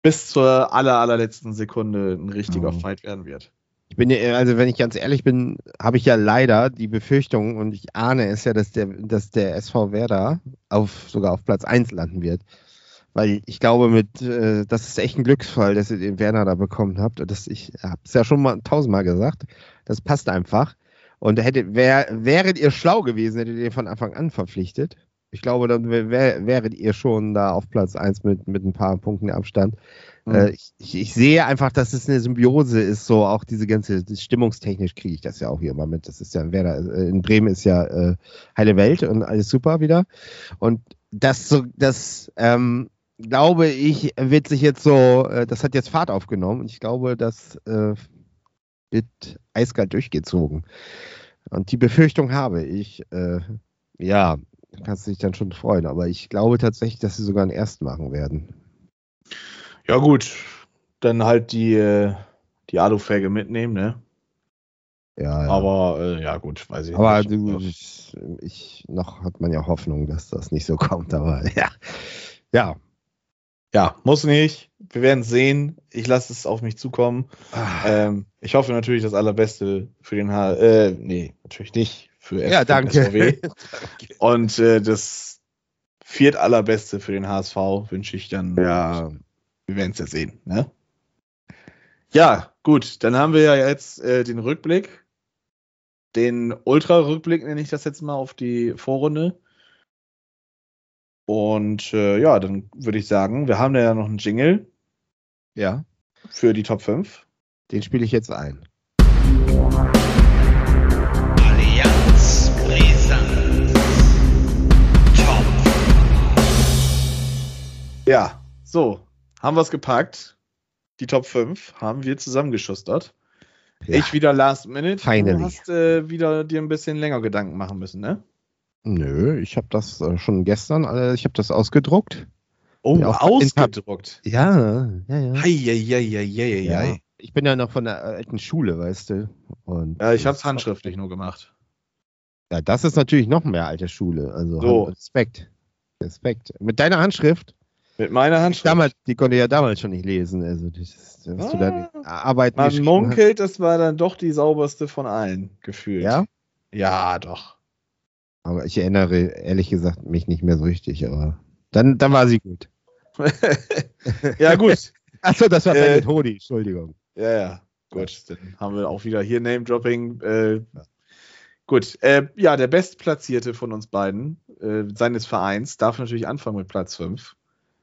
bis zur aller, allerletzten Sekunde ein richtiger mhm. Fight werden wird. Bin also wenn ich ganz ehrlich bin, habe ich ja leider die Befürchtung und ich ahne es ja, dass der, dass der SV Werder auf, sogar auf Platz 1 landen wird. Weil ich glaube, mit, äh, das ist echt ein Glücksfall, dass ihr den Werner da bekommen habt. Und das, ich habe es ja schon mal tausendmal gesagt. Das passt einfach. Und hätte, wär, wäret ihr schlau gewesen, hättet ihr von Anfang an verpflichtet. Ich glaube, dann wär, wär, wäret ihr schon da auf Platz 1 mit, mit ein paar Punkten Abstand. Mhm. Äh, ich, ich, sehe einfach, dass es eine Symbiose ist, so auch diese ganze, stimmungstechnisch kriege ich das ja auch hier immer mit. Das ist ja, Werder, äh, in Bremen ist ja äh, heile Welt und alles super wieder. Und das so, das, ähm, glaube ich, wird sich jetzt so, äh, das hat jetzt Fahrt aufgenommen und ich glaube, das äh, wird eiskalt durchgezogen. Und die Befürchtung habe ich, äh, ja, kannst du dich dann schon freuen, aber ich glaube tatsächlich, dass sie sogar einen ersten machen werden. Ja, gut. Dann halt die, äh, die Alufelge mitnehmen, ne? Ja, ja. Aber äh, ja, gut, weiß ich Aber nicht. du, ich, ich, noch hat man ja Hoffnung, dass das nicht so kommt, aber ja. Ja. Ja, muss nicht. Wir werden sehen. Ich lasse es auf mich zukommen. Ah, Ähm, ich hoffe natürlich das Allerbeste für den H. Äh, nee, natürlich nicht. Für ja. SVW. Und äh, das viert Allerbeste für den HSV wünsche ich dann. ja, Wir werden es ja sehen. Ne? Ja, gut. Dann haben wir ja jetzt äh, den Rückblick. Den Ultra-Rückblick nenne ich das jetzt mal auf die Vorrunde. Und äh, ja, dann würde ich sagen, wir haben da ja noch einen Jingle ja, für die Top 5. den spiele ich jetzt ein. Ja, so, haben wir es gepackt. Die Top 5 haben wir zusammengeschustert. Ja. Ich wieder Last Minute. Finally. Du hast äh, wieder dir ein bisschen länger Gedanken machen müssen, ne? Nö, ich habe das äh, schon gestern, äh, ich habe das ausgedruckt. Oh, Ja, ausgedruckt. Ja, ja, ja. Heieieiei. ja. Ich bin ja noch von der alten Schule, weißt du. Und Ja, ich habe es handschriftlich nur gemacht. Ja, das ist natürlich noch mehr alte Schule. Also So. Respekt. Respekt. Mit deiner Handschrift, Mit meiner Handschrift. damals, die konnte ich ja damals schon nicht lesen. Also das, was du da Arbeiten Man munkelt, das war dann doch die sauberste von allen gefühlt. Ja? Ja, doch. Aber ich erinnere ehrlich gesagt mich nicht mehr so richtig. Aber dann, dann war sie gut. ja, gut. Achso, das war Äh, Hodi, Entschuldigung. Ja, ja. Gut, dann haben wir auch wieder hier Name-Dropping. Äh, gut, äh, ja, der Bestplatzierte von uns beiden, äh, seines Vereins, darf natürlich anfangen mit Platz 5.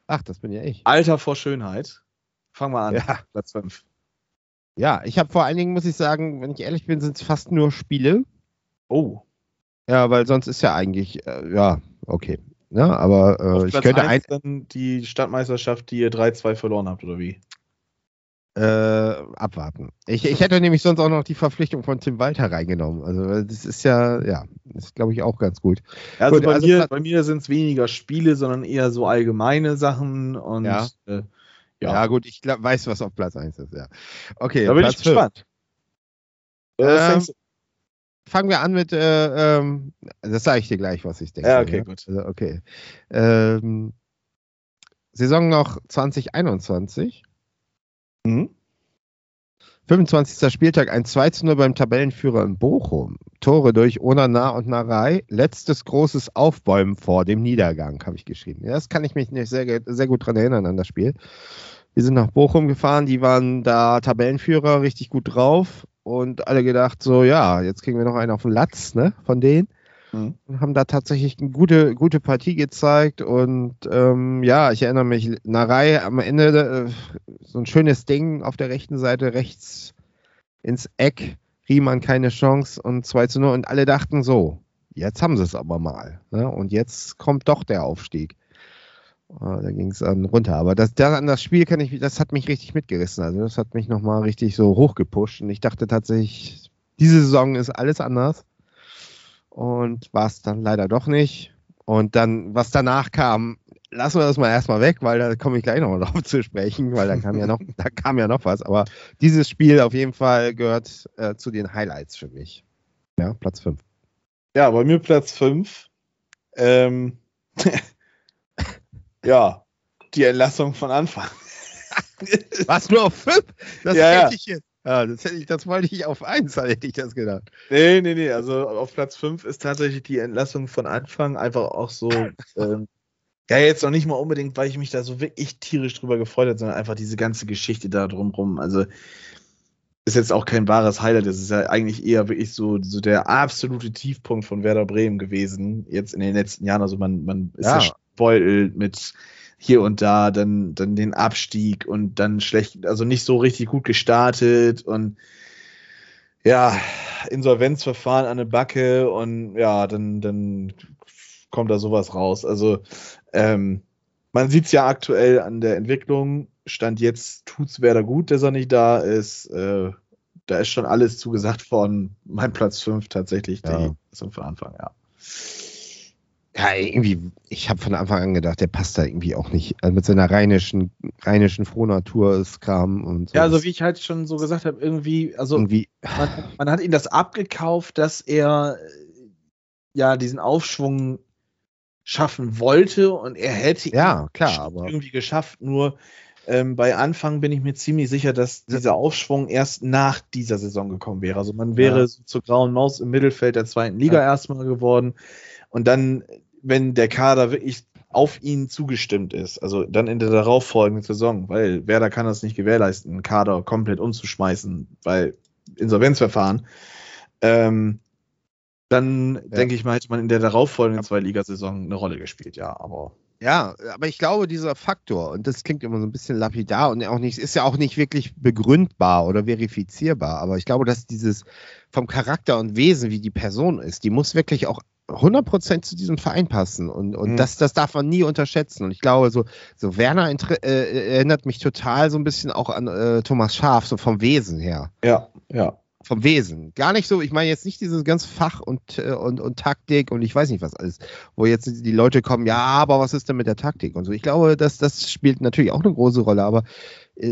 Ach, das bin ja ich. Alter vor Schönheit. Fang mal an. Ja. Platz 5. Ja, ich habe vor allen Dingen, muss ich sagen, wenn ich ehrlich bin, sind es fast nur Spiele. Oh. Ja, weil sonst ist ja eigentlich, äh, ja, okay. Ja, aber äh, ich könnte ein, 1 dann die Stadtmeisterschaft, die ihr 3-2 verloren habt, oder wie? Äh, abwarten. Ich, ich hätte nämlich sonst auch noch die Verpflichtung von Tim Walter reingenommen. Also das ist ja, ja, das ist glaube ich auch ganz gut. Also, Gut, bei, also mir, bei mir sind es weniger Spiele, sondern eher so allgemeine Sachen und Ja. äh, Ja, ja. gut, ich glaub, weiß, was auf Platz 1 ist, ja. Okay, da bin Platz ich gespannt. Äh, Ähm? Fangen wir an mit, äh, ähm, das sage ich dir gleich, was ich denke. Ja, okay, gut. Also, okay. Ähm, Saison noch 2021. Mhm. 25. Spieltag, ein 2 zu 0 beim Tabellenführer in Bochum. Tore durch Onana und Narei. Letztes großes Aufbäumen vor dem Niedergang, habe ich geschrieben. Das kann ich mich nicht sehr, sehr gut dran erinnern an das Spiel. Wir sind nach Bochum gefahren, die waren da Tabellenführer, richtig gut drauf und alle gedacht so, ja, jetzt kriegen wir noch einen auf den Latz, ne, von denen. Mhm. Und haben da tatsächlich eine gute, gute Partie gezeigt und ähm, ja, ich erinnere mich, Narei am Ende äh, so ein schönes Ding auf der rechten Seite, rechts ins Eck, Riemann keine Chance und 2 zu 0 und alle dachten so, jetzt haben sie es aber mal. Ne? Und jetzt kommt doch der Aufstieg. Äh, Da ging es dann runter. Aber das, das, das Spiel kann ich, das hat mich richtig mitgerissen. Also das hat mich nochmal richtig so hochgepusht. Und ich dachte tatsächlich, diese Saison ist alles anders. Und war es dann leider doch nicht. Und dann, was danach kam, lassen wir das mal erstmal weg, weil da komme ich gleich nochmal drauf zu sprechen, weil da kam ja noch, da kam ja noch was. Aber dieses Spiel auf jeden Fall gehört äh, zu den Highlights für mich. Ja, Platz 5. Ja, bei mir Platz 5. Ähm, ja, die Entlassung von Anfang. Was nur auf 5? Das Ja, ja. ich jetzt. Ja, das, hätte ich, das wollte ich auf 1, hätte ich das gedacht. Nee, nee, nee. Also auf Platz 5 ist tatsächlich die Entlassung von Anfang einfach auch so. ähm, ja, jetzt noch nicht mal unbedingt, weil ich mich da so wirklich tierisch drüber gefreut habe, sondern einfach diese ganze Geschichte da drumrum. Also ist jetzt auch kein wahres Highlight. Das ist ja eigentlich eher wirklich so, so der absolute Tiefpunkt von Werder Bremen gewesen, jetzt in den letzten Jahren. Also man, man ist ja, Ja. beutelt mit hier und da, dann, dann den Abstieg und dann schlecht, also nicht so richtig gut gestartet und ja, Insolvenzverfahren an der Backe und ja, dann, dann kommt da sowas raus. Also ähm, man sieht es ja aktuell an der Entwicklung. Stand jetzt tut's Werder gut, dass er nicht da ist. Äh, da ist schon alles zugesagt worden. Mein Platz 5 tatsächlich Ja. die so von Anfang, ja. Ja, irgendwie, ich habe von Anfang an gedacht, der passt da irgendwie auch nicht. Also mit seiner rheinischen, rheinischen Frohnatur ist Kram und so. Ja, also wie ich halt schon so gesagt habe, irgendwie, also irgendwie, man, man hat ihm das abgekauft, dass er äh, ja diesen Aufschwung schaffen wollte und er hätte ihn ja, klar, aber irgendwie geschafft. Nur ähm, bei Anfang bin ich mir ziemlich sicher, dass dieser Aufschwung erst nach dieser Saison gekommen wäre. Also man wäre Ja. so zur grauen Maus im Mittelfeld der zweiten Liga Ja. erstmal geworden. Und dann, wenn der Kader wirklich auf ihn zugestimmt ist, also dann in der darauffolgenden Saison, weil Werder kann das nicht gewährleisten, einen Kader komplett umzuschmeißen, weil Insolvenzverfahren, ähm, dann denke ich mal, hätte man in der darauffolgenden Zweitligasaison eine Rolle gespielt, ja, aber Ja, aber ich glaube, dieser Faktor, und das klingt immer so ein bisschen lapidar und auch nicht, ist ja auch nicht wirklich begründbar oder verifizierbar, aber ich glaube, dass dieses vom Charakter und Wesen, wie die Person ist, die muss wirklich auch 100% zu diesem Verein passen und, und Mhm. das, das darf man nie unterschätzen. Und ich glaube, so, so Werner inter- äh, erinnert mich total so ein bisschen auch an äh, Thomas Schaf, so vom Wesen her ja, ja. vom Wesen. Gar nicht so, ich meine jetzt nicht dieses ganze Fach und, äh, und, und Taktik und ich weiß nicht was alles, wo jetzt die Leute kommen, ja, aber was ist denn mit der Taktik und so. Ich glaube, das, das spielt natürlich auch eine große Rolle, aber äh,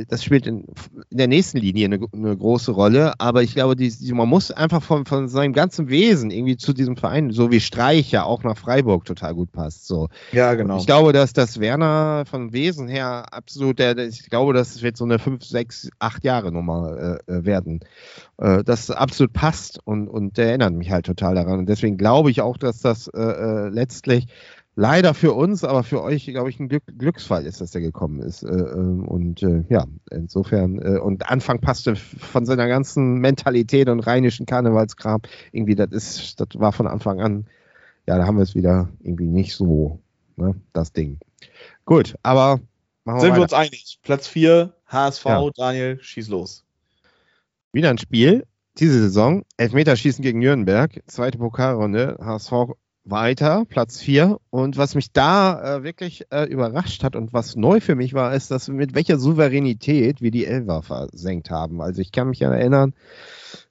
das spielt in, in der nächsten Linie eine, eine große Rolle. Aber ich glaube, die, die, man muss einfach von, von seinem ganzen Wesen irgendwie zu diesem Verein, so wie Streich ja auch nach Freiburg total gut passt. So. Ja, genau. Ich glaube, dass das Werner von Wesen her absolut, der, der- ich glaube, das wird so eine 5, 6, 8 Jahre Nummer äh, äh, werden. Äh, das absolut passt und, und der erinnert mich halt total daran. Und deswegen glaube ich auch, dass das äh, äh, letztlich leider für uns, aber für euch, glaube ich, ein Glück, Glücksfall ist, dass der gekommen ist. Äh, ähm, und äh, ja, insofern, äh, und Anfang passte von seiner ganzen Mentalität und rheinischen Karnevalskram irgendwie, das ist, das war von Anfang an, ja, da haben wir es wieder irgendwie nicht so, ne, das Ding. Gut, aber machen wir Sind wir weiter. uns einig? Platz 4, HSV, Ja. Daniel, schieß los. Wieder ein Spiel, diese Saison, Elfmeterschießen gegen Nürnberg, zweite Pokalrunde, HSV weiter, Platz 4. Und was mich da äh, wirklich äh, überrascht hat und was neu für mich war, ist, dass mit welcher Souveränität wir die Elfer versenkt haben. Also ich kann mich erinnern,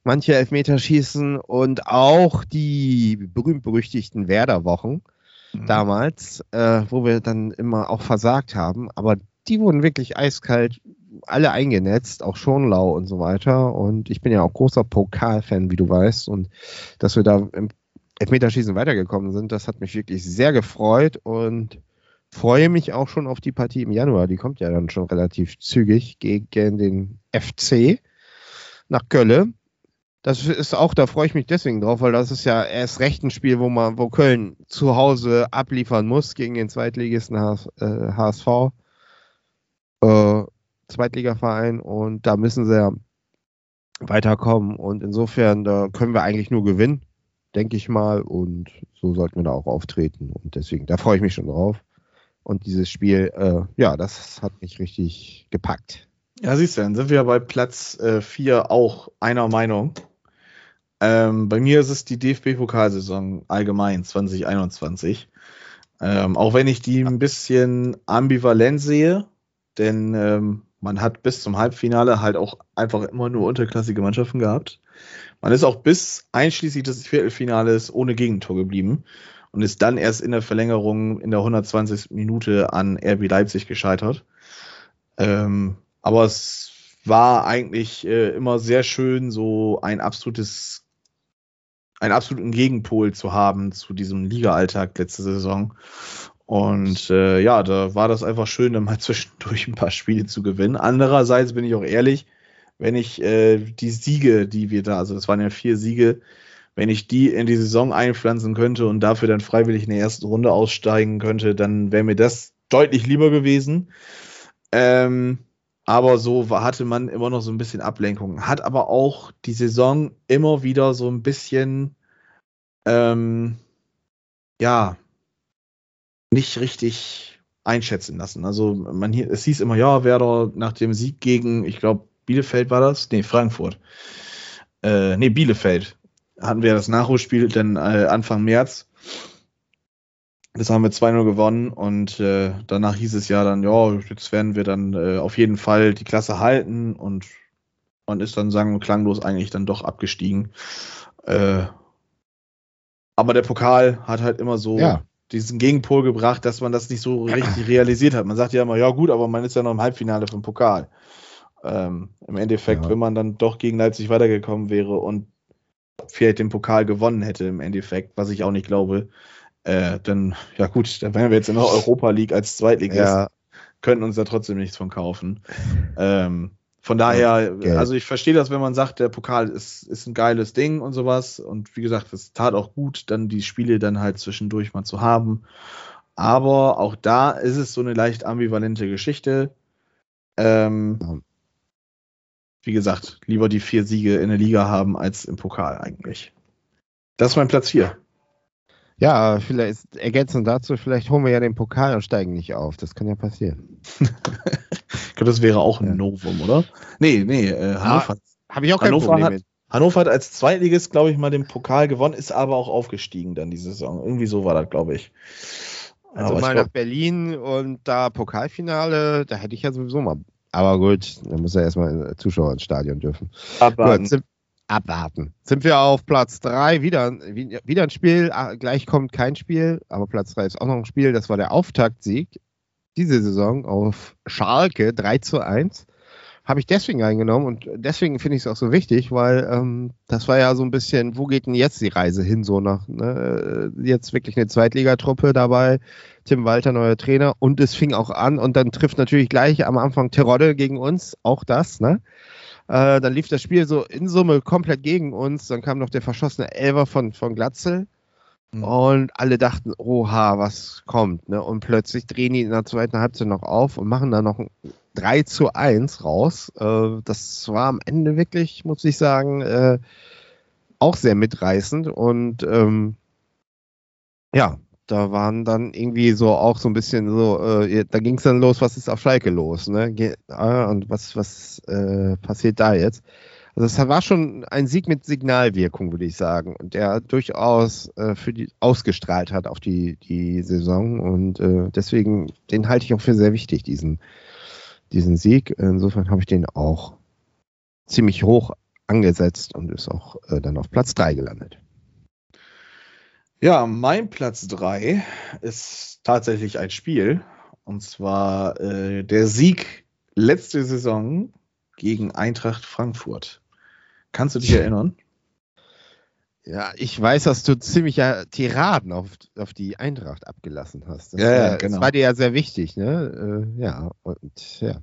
manche Elfmeterschießen und auch die berühmt-berüchtigten Werder-Wochen damals, äh, wo wir dann immer auch versagt haben, aber die wurden wirklich eiskalt alle eingenetzt, auch Schonlau und so weiter. Und ich bin ja auch großer Pokal-Fan, wie du weißt. Und dass wir da im Elfmeterschießen weitergekommen sind, das hat mich wirklich sehr gefreut und freue mich auch schon auf die Partie im Januar. Die kommt ja dann schon relativ zügig gegen den FC nach Kölle. Das ist auch, da freue ich mich deswegen drauf, weil das ist ja erst recht ein Spiel, wo man, wo Köln zu Hause abliefern muss gegen den Zweitligisten HS, äh, HSV, äh, Zweitligaverein und da müssen sie ja weiterkommen und insofern da können wir eigentlich nur gewinnen, denke ich mal und so sollten wir da auch auftreten und deswegen, da freue ich mich schon drauf und dieses Spiel, äh, ja, das hat mich richtig gepackt. Ja, siehst du, dann sind wir bei Platz 4 auch einer Meinung. Ähm, bei mir ist es die DFB-Pokalsaison allgemein 2021. Ähm, auch wenn ich die ein bisschen ambivalent sehe, denn ähm, man hat bis zum Halbfinale halt auch einfach immer nur unterklassige Mannschaften gehabt. Man ist auch bis einschließlich des Viertelfinales ohne Gegentor geblieben und ist dann erst in der Verlängerung in der 120. Minute an RB Leipzig gescheitert. Ähm, aber es war eigentlich äh, immer sehr schön, so ein absolutes, einen absoluten Gegenpol zu haben zu diesem Liga-Alltag letzte Saison. Und äh, ja, da war das einfach schön, dann mal zwischendurch ein paar Spiele zu gewinnen. Andererseits bin ich auch ehrlich, wenn ich äh, die Siege, die wir da, also das waren ja vier Siege, wenn ich die in die Saison einpflanzen könnte und dafür dann freiwillig in der ersten Runde aussteigen könnte, dann wäre mir das deutlich lieber gewesen. Ähm, Aber so war, hatte man immer noch so ein bisschen Ablenkung. Hat aber auch die Saison immer wieder so ein bisschen, ähm, ja, nicht richtig einschätzen lassen. Also man hier, es hieß immer, ja, Werder nach dem Sieg gegen, ich glaube, Bielefeld war das? Nee, Frankfurt. Äh, nee, Bielefeld. Hatten wir das Nachholspiel dann äh, Anfang März. Das haben wir 2-0 gewonnen und äh, danach hieß es ja dann, ja, jetzt werden wir dann äh, auf jeden Fall die Klasse halten und man ist dann sagen wir klanglos eigentlich dann doch abgestiegen. Äh, aber der Pokal hat halt immer so Ja. diesen Gegenpol gebracht, dass man das nicht so richtig realisiert hat. Man sagt ja immer, ja gut, aber man ist ja noch im Halbfinale vom Pokal. Ähm, Im Endeffekt, Ja. wenn man dann doch gegen Leipzig weitergekommen wäre und vielleicht den Pokal gewonnen hätte im Endeffekt, was ich auch nicht glaube, äh, dann, ja gut, dann wären wir jetzt in der Europa League als Zweitligist, Ja, könnten uns da trotzdem nichts von kaufen. Ähm, von daher, Geld. also ich verstehe das, wenn man sagt, der Pokal ist, ist ein geiles Ding und sowas. Und wie gesagt, es tat auch gut, dann die Spiele dann halt zwischendurch mal zu haben. Aber auch da ist es so eine leicht ambivalente Geschichte. Ähm, Ja. Wie gesagt, lieber die vier Siege in der Liga haben als im Pokal eigentlich. Das ist mein Platz 4. ja, vielleicht ergänzend dazu, vielleicht holen wir ja den Pokal und steigen nicht auf. Das kann ja passieren. Ich glaube, das wäre auch ein Ja. Novum, oder? Nee, nee, äh, Hannover, Habe ich auch kein Hannover Problem hat- mit. Hannover hat als Zweitligist, glaube ich, mal den Pokal gewonnen, ist aber auch aufgestiegen dann die Saison. Irgendwie so war das, glaube ich. Also Aber ich mal glaub- nach Berlin und da Pokalfinale, da hätte ich ja sowieso mal. Aber gut, da muss ja erstmal Zuschauer ins Stadion dürfen. abwarten. Gut, sind, abwarten. Sind wir auf Platz 3, wieder, wie- wieder ein Spiel, ah, gleich kommt kein Spiel, aber Platz 3 ist auch noch ein Spiel. Das war der Auftaktsieg diese Saison auf Schalke 3 zu 1. Habe ich deswegen eingenommen und deswegen finde ich es auch so wichtig, weil ähm, das war ja so ein bisschen, wo geht denn jetzt die Reise hin, so nach, ne? jetzt wirklich eine Zweitligatruppe dabei, Tim Walter, neuer Trainer und es fing auch an und dann trifft natürlich gleich am Anfang Terodde gegen uns, auch das, ne? Äh, dann lief das Spiel so in Summe komplett gegen uns, dann kam noch der verschossene Elver von, von Glatzel Mhm. und alle dachten, oha, was kommt, ne? Und plötzlich drehen die in der zweiten Halbzeit noch auf und machen da noch ein 3 zu 1 raus. Äh, das war am Ende wirklich, muss ich sagen, äh, auch sehr mitreißend. Und ähm, ja, da waren dann irgendwie so auch so ein bisschen so, äh, da ging es dann los, was ist auf Schalke los, ne? Ah, und was, was äh, passiert da jetzt? Also es war schon ein Sieg mit Signalwirkung, würde ich sagen, und der durchaus äh, für die ausgestrahlt hat auf die, die Saison. Und äh, deswegen, den halte ich auch für sehr wichtig, diesen, diesen Sieg. Insofern habe ich den auch ziemlich hoch angesetzt und ist auch äh, dann auf Platz 3 gelandet. Ja, mein Platz 3 ist tatsächlich ein Spiel. Und zwar äh, der Sieg letzte Saison gegen Eintracht Frankfurt. Kannst du dich erinnern? Ja, ich weiß, dass du ziemlich ja Tiraden auf, auf die Eintracht abgelassen hast. Das, Ja, ja, war- genau. Das war dir ja sehr wichtig, ne? Äh, ja, und ja.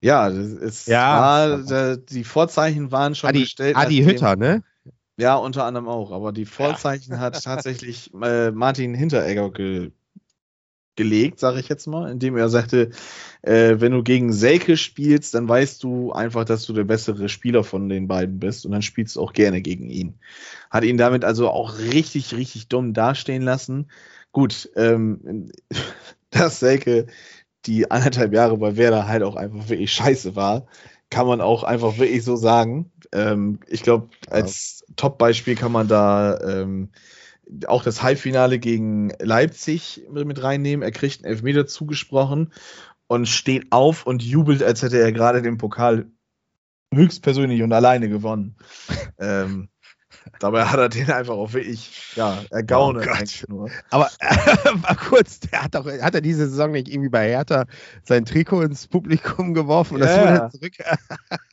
Ja, das ist, Ja. War, da, die Vorzeichen waren schon Adi, gestellt. Adi nachdem- Hütter, ne? Ja, unter anderem auch. Aber die Vorzeichen hat tatsächlich äh, Martin Hinteregger ge gelegt, sage ich jetzt mal, indem er sagte, äh, wenn du gegen Selke spielst, dann weißt du einfach, dass du der bessere Spieler von den beiden bist und dann spielst du auch gerne gegen ihn. Hat ihn damit also auch richtig, richtig dumm dastehen lassen. Gut, ähm, dass Selke die anderthalb Jahre bei Werder halt auch einfach wirklich scheiße war, kann man auch einfach wirklich so sagen. Ähm, ich glaube, als Top-Beispiel kann man da ähm, auch das Halbfinale gegen Leipzig mit reinnehmen. Er kriegt einen Elfmeter zugesprochen und steht auf und jubelt, als hätte er gerade den Pokal höchstpersönlich und alleine gewonnen. ähm, dabei hat er den einfach auch wirklich, ja, ergaunert Oh Gott. eigentlich nur. Aber mal kurz, der hat doch, hat er diese Saison nicht irgendwie bei Hertha sein Trikot ins Publikum geworfen und das Ja, wurde ja. zurück.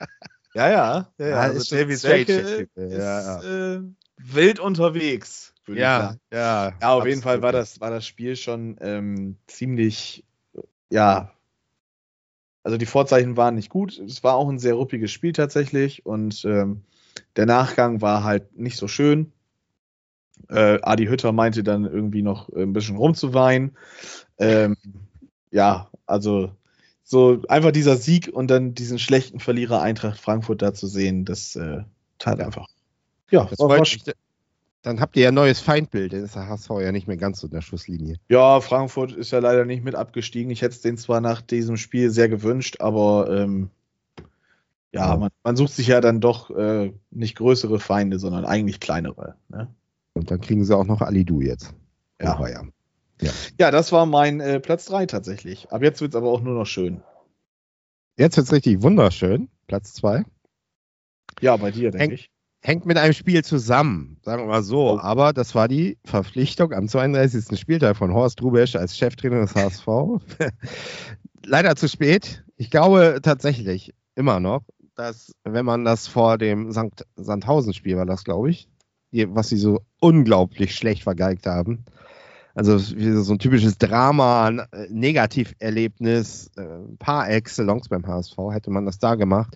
Ja, ja. ja, ja. Ja, Also David Selke ist ja, Äh, wild unterwegs, sagen. ja. Ja, auf jeden Fall war das, war das Spiel schon ähm, ziemlich, ja, also die Vorzeichen waren nicht gut. Es war auch ein sehr ruppiges Spiel tatsächlich und ähm, der Nachgang war halt nicht so schön. Äh, Adi Hütter meinte dann irgendwie noch ein bisschen rumzuweinen. Ähm, ja, also so einfach dieser Sieg und dann diesen schlechten Verlierer Eintracht Frankfurt da zu sehen, das äh, tat einfach. Ja, Das war, wollte war, ich, dann habt ihr ja ein neues Feindbild, dann ist der HSV ja nicht mehr ganz so in der Schusslinie. ja, Frankfurt ist ja leider nicht mit abgestiegen. Ich hätte es denen zwar nach diesem Spiel sehr gewünscht, aber ähm, ja, Ja. Man, man sucht sich ja dann doch äh, nicht größere Feinde, sondern eigentlich kleinere. Ne? Und dann kriegen sie auch noch Alidu jetzt. Ja. In Bayern. Ja, das war mein äh, Platz 3 tatsächlich. Ab jetzt wird es aber auch nur noch schön. Jetzt wird's richtig wunderschön. Platz zwei. Ja, bei dir, denke ich. Hängt mit einem Spiel zusammen, sagen wir mal so. Oh. Aber das war die Verpflichtung am 32. Spieltag von Horst Rubesch als Cheftrainer des HSV. Leider zu spät. Ich glaube tatsächlich immer noch, dass wenn man das vor dem St. Sandhausen-Spiel war, das glaube ich, was sie so unglaublich schlecht vergeigt haben. Also so ein typisches Drama, ein Negativerlebnis, äh, par excellence beim HSV, hätte man das da gemacht.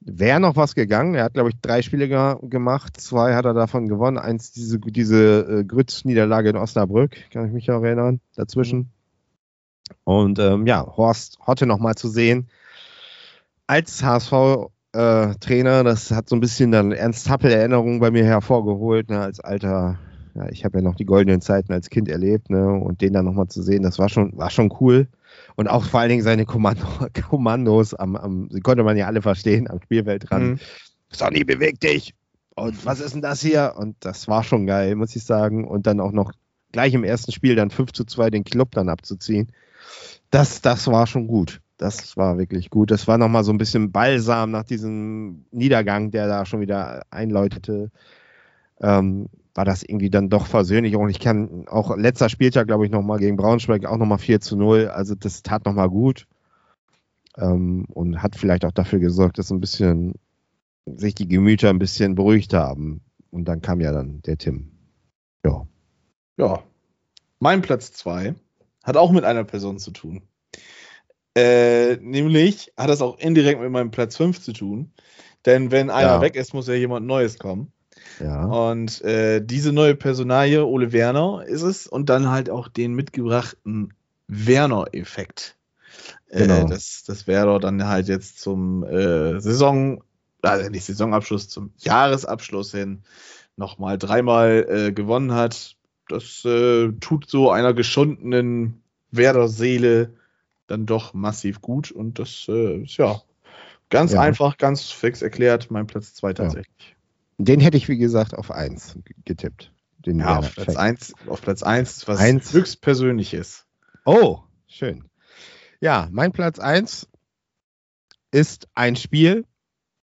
Wäre noch was gegangen. Er hat, glaube ich, drei Spiele ge gemacht. Zwei hat er davon gewonnen. Eins diese, diese äh, Grütz-Niederlage in Osnabrück, kann ich mich auch erinnern, dazwischen. Und ähm, ja, Horst Hotte noch mal zu sehen als HSV-Trainer, das hat so ein bisschen dann Ernst Happel-Erinnerungen bei mir hervorgeholt, ne, als alter, ja, ich habe ja noch die goldenen Zeiten als Kind erlebt, ne, und den dann noch mal zu sehen, das war schon, war schon cool. Und auch vor allen Dingen seine Kommando, Kommandos am, am, die konnte man ja alle verstehen, am Spielfeldrand. Mhm. Sonny, beweg dich! Und was ist denn das hier? Und das war schon geil, muss ich sagen. Und dann auch noch gleich im ersten Spiel dann 5 zu 2 den Club dann abzuziehen. Das, das war schon gut. Das war wirklich gut. Das war nochmal so ein bisschen Balsam nach diesem Niedergang, der da schon wieder einläutete. Ähm, war das irgendwie dann doch versöhnlich. Und ich kann auch letzter Spieltag, glaube ich, nochmal gegen Braunschweig auch nochmal 4 zu 0. Also das tat nochmal gut. Ähm, und hat vielleicht auch dafür gesorgt, dass ein bisschen sich die Gemüter ein bisschen beruhigt haben. Und dann kam ja dann der Tim. Ja. Ja. Mein Platz 2 hat auch mit einer Person zu tun. Äh, nämlich hat das auch indirekt mit meinem Platz 5 zu tun. Denn wenn einer Ja. weg ist, muss ja jemand Neues kommen. Ja. Und äh, diese neue Personalie, Ole Werner, ist es. Und dann halt auch den mitgebrachten Werner-Effekt. Genau. Äh, dass, dass Werder dann halt jetzt zum äh, Saison, also nicht Saisonabschluss, zum Jahresabschluss hin nochmal dreimal äh, gewonnen hat. Das äh, tut so einer geschundenen Werder-Seele dann doch massiv gut. Und das äh, ist ja ganz Ja. einfach, ganz fix erklärt, mein Platz 2 tatsächlich. Den hätte ich, wie gesagt, auf 1 getippt. Den Ja, auf Platz Effekt. 1, auf Platz 1, was Eins. höchst persönliches. Oh, schön. Ja, mein Platz 1 ist ein Spiel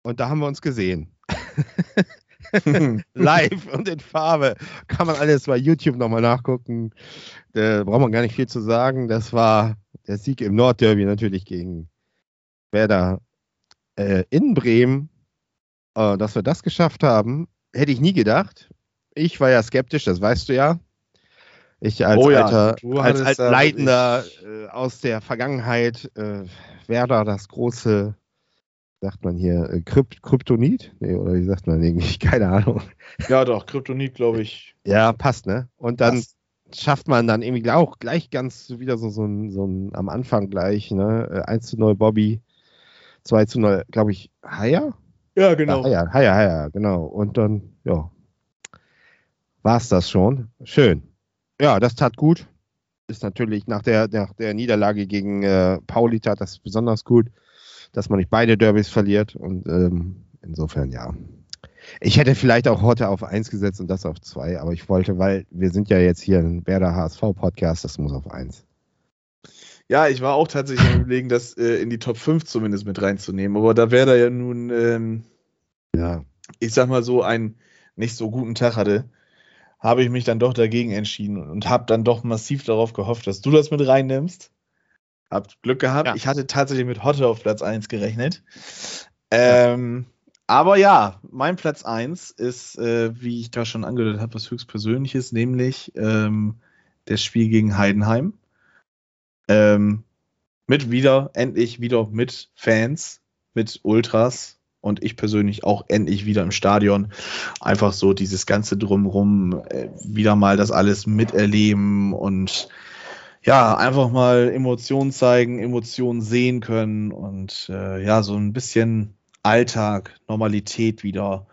und da haben wir uns gesehen. Live und in Farbe. Kann man alles bei YouTube nochmal nachgucken. Da braucht man gar nicht viel zu sagen. Das war der Sieg im Nordderby natürlich gegen Werder äh, in Bremen. Äh, dass wir das geschafft haben, hätte ich nie gedacht. Ich war ja skeptisch, das weißt du ja. Ich als Oh ja, alter, als, als da Leitender äh, aus der Vergangenheit, äh, Werder das große, sagt man hier, äh, Krypt Kryptonit? Nee, oder wie sagt man irgendwie? Keine Ahnung. ja, doch, Kryptonit, glaube ich. Ja, passt, ne? Und dann passt. schafft man dann irgendwie auch gleich ganz wieder so, so, ein, so ein am Anfang gleich, ne? Äh, 1 zu 0 Bobby, 2 zu 0, glaube ich, Haier? Ja, Ja, Haier, Haier, Haier, genau. Und dann, ja, war es das schon. Schön. Ja, das tat gut. Ist natürlich nach der, nach der Niederlage gegen äh, Pauli tat das besonders gut, dass man nicht beide Derbys verliert. Und ähm, insofern, ja. Ich hätte vielleicht auch heute auf 1 gesetzt und das auf 2, aber ich wollte, weil wir sind ja jetzt hier ein Werder HSV Podcast, das muss auf 1. Ja, ich war auch tatsächlich am überlegen, das äh, in die Top 5 zumindest mit reinzunehmen. Aber da wäre da ja nun, ähm, Ja. ich sag mal so, einen nicht so guten Tag hatte, habe ich mich dann doch dagegen entschieden und habe dann doch massiv darauf gehofft, dass du das mit reinnimmst. Habt Glück gehabt. Ja. Ich hatte tatsächlich mit Hotte auf Platz 1 gerechnet. Ähm, aber ja, mein Platz 1 ist, äh, wie ich da schon angedeutet habe, was höchst Persönliches, nämlich ähm, das Spiel gegen Heidenheim. Ähm, mit wieder, endlich wieder mit Fans, mit Ultras und ich persönlich auch endlich wieder im Stadion. Einfach so dieses ganze Drumrum, äh, wieder mal das alles miterleben und ja, einfach mal Emotionen zeigen, Emotionen sehen können und äh, ja, so ein bisschen Alltag, Normalität wieder.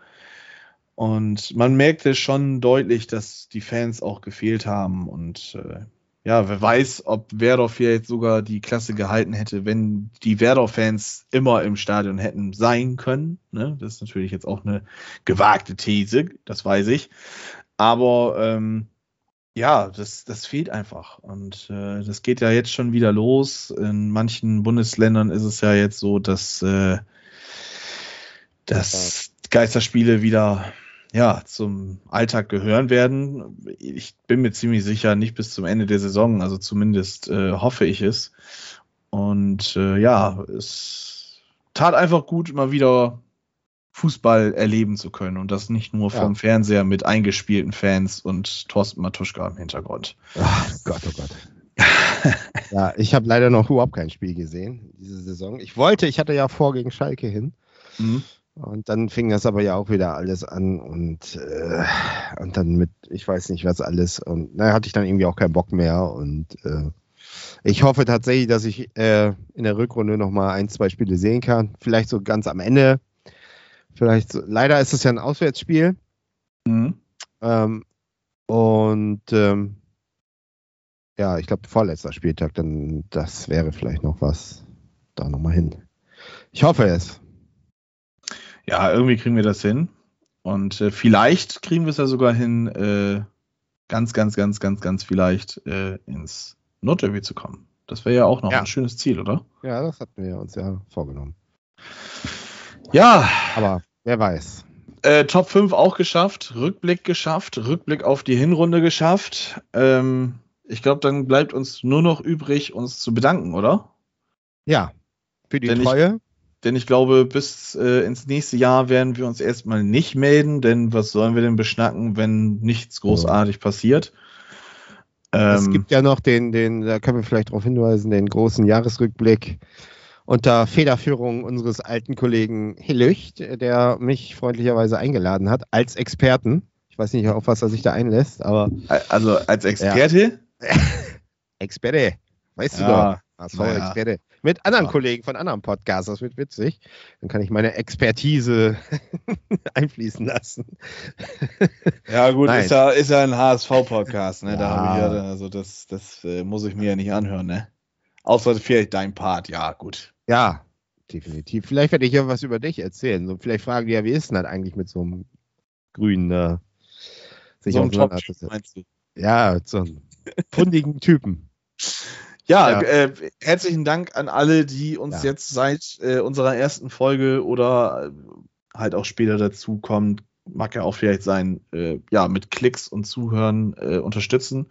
Und man merkte schon deutlich, dass die Fans auch gefehlt haben. Und äh, ja, wer weiß, ob Werder jetzt sogar die Klasse gehalten hätte, wenn die Werder-Fans immer im Stadion hätten sein können. Ne? Das ist natürlich jetzt auch eine gewagte These, das weiß ich. Aber ähm, ja, das, das fehlt einfach. Und äh, das geht ja jetzt schon wieder los. In manchen Bundesländern ist es ja jetzt so, dass, äh, dass Geisterspiele wieder ja, zum Alltag gehören werden. Ich bin mir ziemlich sicher, nicht bis zum Ende der Saison, also zumindest äh, hoffe ich es. Und äh, ja, es tat einfach gut, mal wieder Fußball erleben zu können und das nicht nur vom Ja. Fernseher mit eingespielten Fans und Thorsten Matuschka im Hintergrund. Ach Gott, oh Gott. ja, ich habe leider noch überhaupt kein Spiel gesehen diese Saison. Ich wollte, ich hatte ja vor gegen Schalke hin. Mhm. Und dann fing das aber ja auch wieder alles an und, äh, und dann mit, ich weiß nicht was alles. Und da hatte ich dann irgendwie auch keinen Bock mehr. Und äh, ich hoffe tatsächlich, dass ich äh, in der Rückrunde nochmal ein, zwei Spiele sehen kann. Vielleicht so ganz am Ende. Vielleicht so, leider ist es ja ein Auswärtsspiel. Mhm. Ähm, und ähm, ja, ich glaube, vorletzter Spieltag, dann das wäre vielleicht noch was. Da nochmal hin. Ich hoffe es. Ja, irgendwie kriegen wir das hin. Und äh, vielleicht kriegen wir es ja sogar hin, äh, ganz, ganz, ganz, ganz, ganz vielleicht äh, ins Nordderby zu kommen. Das wäre ja auch noch Ja. ein schönes Ziel, oder? Ja, das hatten wir uns ja vorgenommen. Ja, Aber wer weiß. äh, Top 5 auch geschafft, Rückblick geschafft, Rückblick auf die Hinrunde geschafft. Ähm, ich glaube, dann bleibt uns nur noch übrig, uns zu bedanken, oder? Ja, für die Denn Treue. Denn ich glaube, bis äh, ins nächste Jahr werden wir uns erstmal nicht melden, denn was sollen wir denn beschnacken, wenn nichts großartig passiert? es Ähm, gibt ja noch den, den, da können wir vielleicht darauf hinweisen, den großen Jahresrückblick unter Federführung unseres alten Kollegen Hillücht, der mich freundlicherweise eingeladen hat als Experten. Ich weiß nicht, auf was er sich da einlässt, aber also als Experte? Experte, weißt du Ja, doch. HSV naja. Experte. Mit anderen Ja. Kollegen von anderen Podcasts, das wird witzig. Dann kann ich meine Expertise einfließen lassen. Ja, gut, Nein. ist ja, ist ja ein HSV-Podcast, ne? Da Ja. habe ich ja, also das, das äh, muss ich mir ja nicht anhören, ne? Außer vielleicht dein Part, ja, gut. Ja, definitiv. Vielleicht werde ich ja was über dich erzählen. So, vielleicht fragen die ja, wie ist denn das eigentlich mit so einem grünen äh, sich so ein Top meinst du? Ja, so einen fundigen Typen. Ja, Ja. Äh, herzlichen Dank an alle, die uns Ja. jetzt seit äh, unserer ersten Folge oder äh, halt auch später dazukommen, mag ja auch vielleicht sein, äh, ja, mit Klicks und Zuhören äh, unterstützen.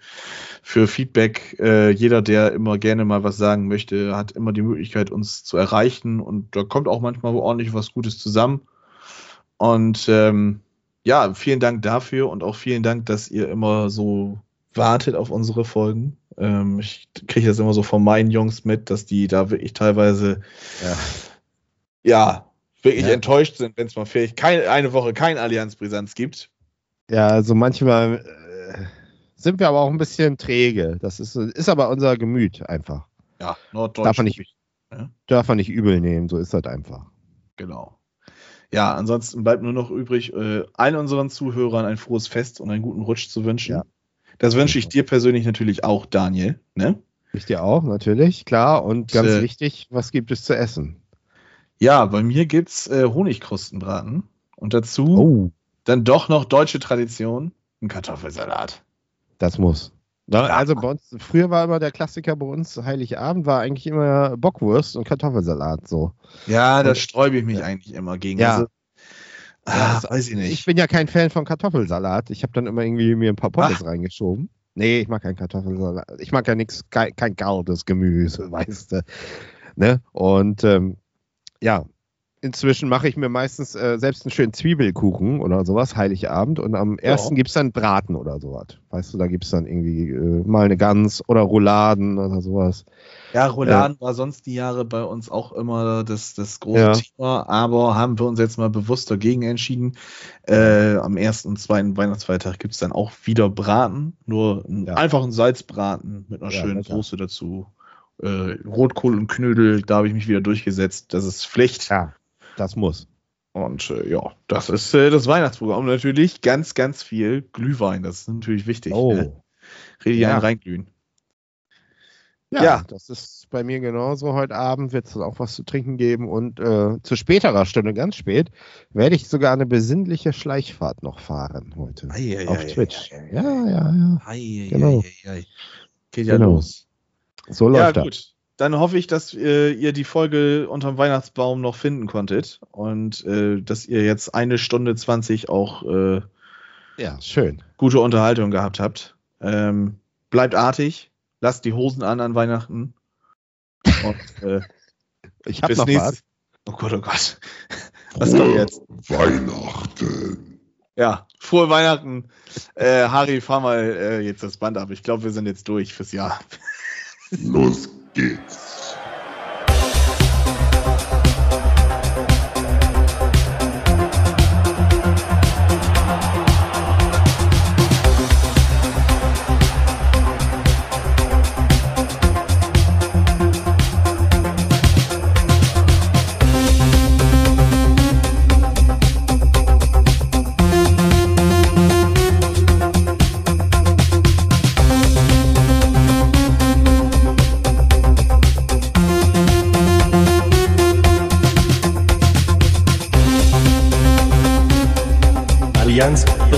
Für Feedback, äh, jeder, der immer gerne mal was sagen möchte, hat immer die Möglichkeit, uns zu erreichen und da kommt auch manchmal ordentlich was Gutes zusammen. Und ähm, ja, vielen Dank dafür und auch vielen Dank, dass ihr immer so wartet auf unsere Folgen. Ähm, ich kriege das immer so von meinen Jungs mit, dass die da wirklich teilweise Ja. ja wirklich Ja. enttäuscht sind, wenn es mal vielleicht keine, eine Woche kein Allianz-Brisanz gibt. Ja, also manchmal äh, sind wir aber auch ein bisschen träge. Das ist, ist aber unser Gemüt einfach. Ja, Norddeutsch. Darf man nicht- Darf man nicht übel nehmen, so ist das einfach. Genau. Ja, ansonsten bleibt nur noch übrig, äh, allen unseren Zuhörern ein frohes Fest und einen guten Rutsch zu wünschen. Ja. Das wünsche ich dir persönlich natürlich auch, Daniel. Ne? Ich dir auch, natürlich, klar. Und ganz Äh, wichtig, was gibt es zu essen? Ja, bei mir gibt's äh, Honigkrustenbraten und dazu Oh, dann doch noch deutsche Tradition, ein Kartoffelsalat. das muss. Also bei uns, früher war immer der Klassiker bei uns, Heiligabend war eigentlich immer Bockwurst und Kartoffelsalat so. Ja, da sträube ich mich eigentlich immer gegen. Ja. Also, ah, das- weiß ich nicht. Ich bin ja kein Fan von Kartoffelsalat. Ich habe dann immer irgendwie mir ein paar Pommes reingeschoben. Nee, ich mag keinen Kartoffelsalat. Ich mag ja nichts, kein, kein kaltes Gemüse, weißt du. Ne? Und ähm, ja, inzwischen mache ich mir meistens äh, selbst einen schönen Zwiebelkuchen oder sowas, Heiligabend. Und am ersten gibt's dann Braten oder sowas. Weißt du, da gibt's dann irgendwie äh, mal eine Gans oder Rouladen oder sowas. Ja, Rouladen war sonst die Jahre bei uns auch immer das, das große Ja. Thema, aber haben wir uns jetzt mal bewusst dagegen entschieden. Äh, am ersten und zweiten Weihnachtsfeiertag gibt's dann auch wieder Braten, nur einen Ja. einfachen Salzbraten mit einer Ja, schönen. Soße dazu. Äh, Rotkohl und Knödel, da habe ich mich wieder durchgesetzt. Das ist Pflicht. Ja, das muss. Und äh, ja, das ist äh, das Weihnachtsprogramm. Natürlich ganz, ganz viel Glühwein. Das ist natürlich wichtig. Oh. Ne? Richtig Ja. reinglühen. Ja, Ja. das ist bei mir genauso. Heute Abend wird es auch was zu trinken geben und äh, zu späterer Stunde, ganz spät, werde ich sogar eine besinnliche Schleichfahrt noch fahren heute. Ei, ei, auf ei, Twitch. Ja, ja, ja. Genau. Geht ja Genau. los. So Ja, läuft das. Dann hoffe ich, dass äh, ihr die Folge unterm Weihnachtsbaum noch finden konntet und äh, dass ihr jetzt eine Stunde 20 auch äh, Ja, schön. gute Unterhaltung gehabt habt. Ähm, bleibt artig, lasst die Hosen an an Weihnachten. Und äh, Ich habe bis noch nächstes. was. Oh Gott, oh Gott. Was kommt jetzt? Weihnachten. Ja, frohe Weihnachten. Äh, Harry, fahr mal äh, jetzt das Band ab. Ich glaube, wir sind jetzt durch fürs Jahr. Los geht's.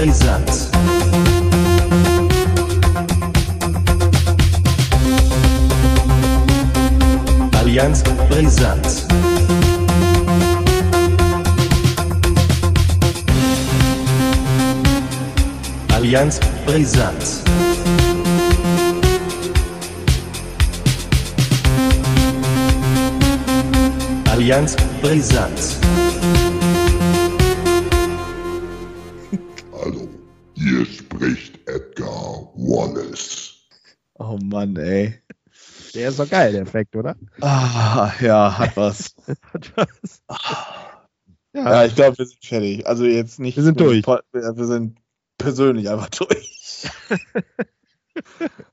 Brisant. Allianz Brisant. Allianz Brisant. Allianz Brisant. Ist doch geil, der Effekt, oder? Ah, ja, hat was. Hat was. Ja, ich glaube, wir sind fertig. Also jetzt nicht. Wir sind durch. Wir sind persönlich einfach durch.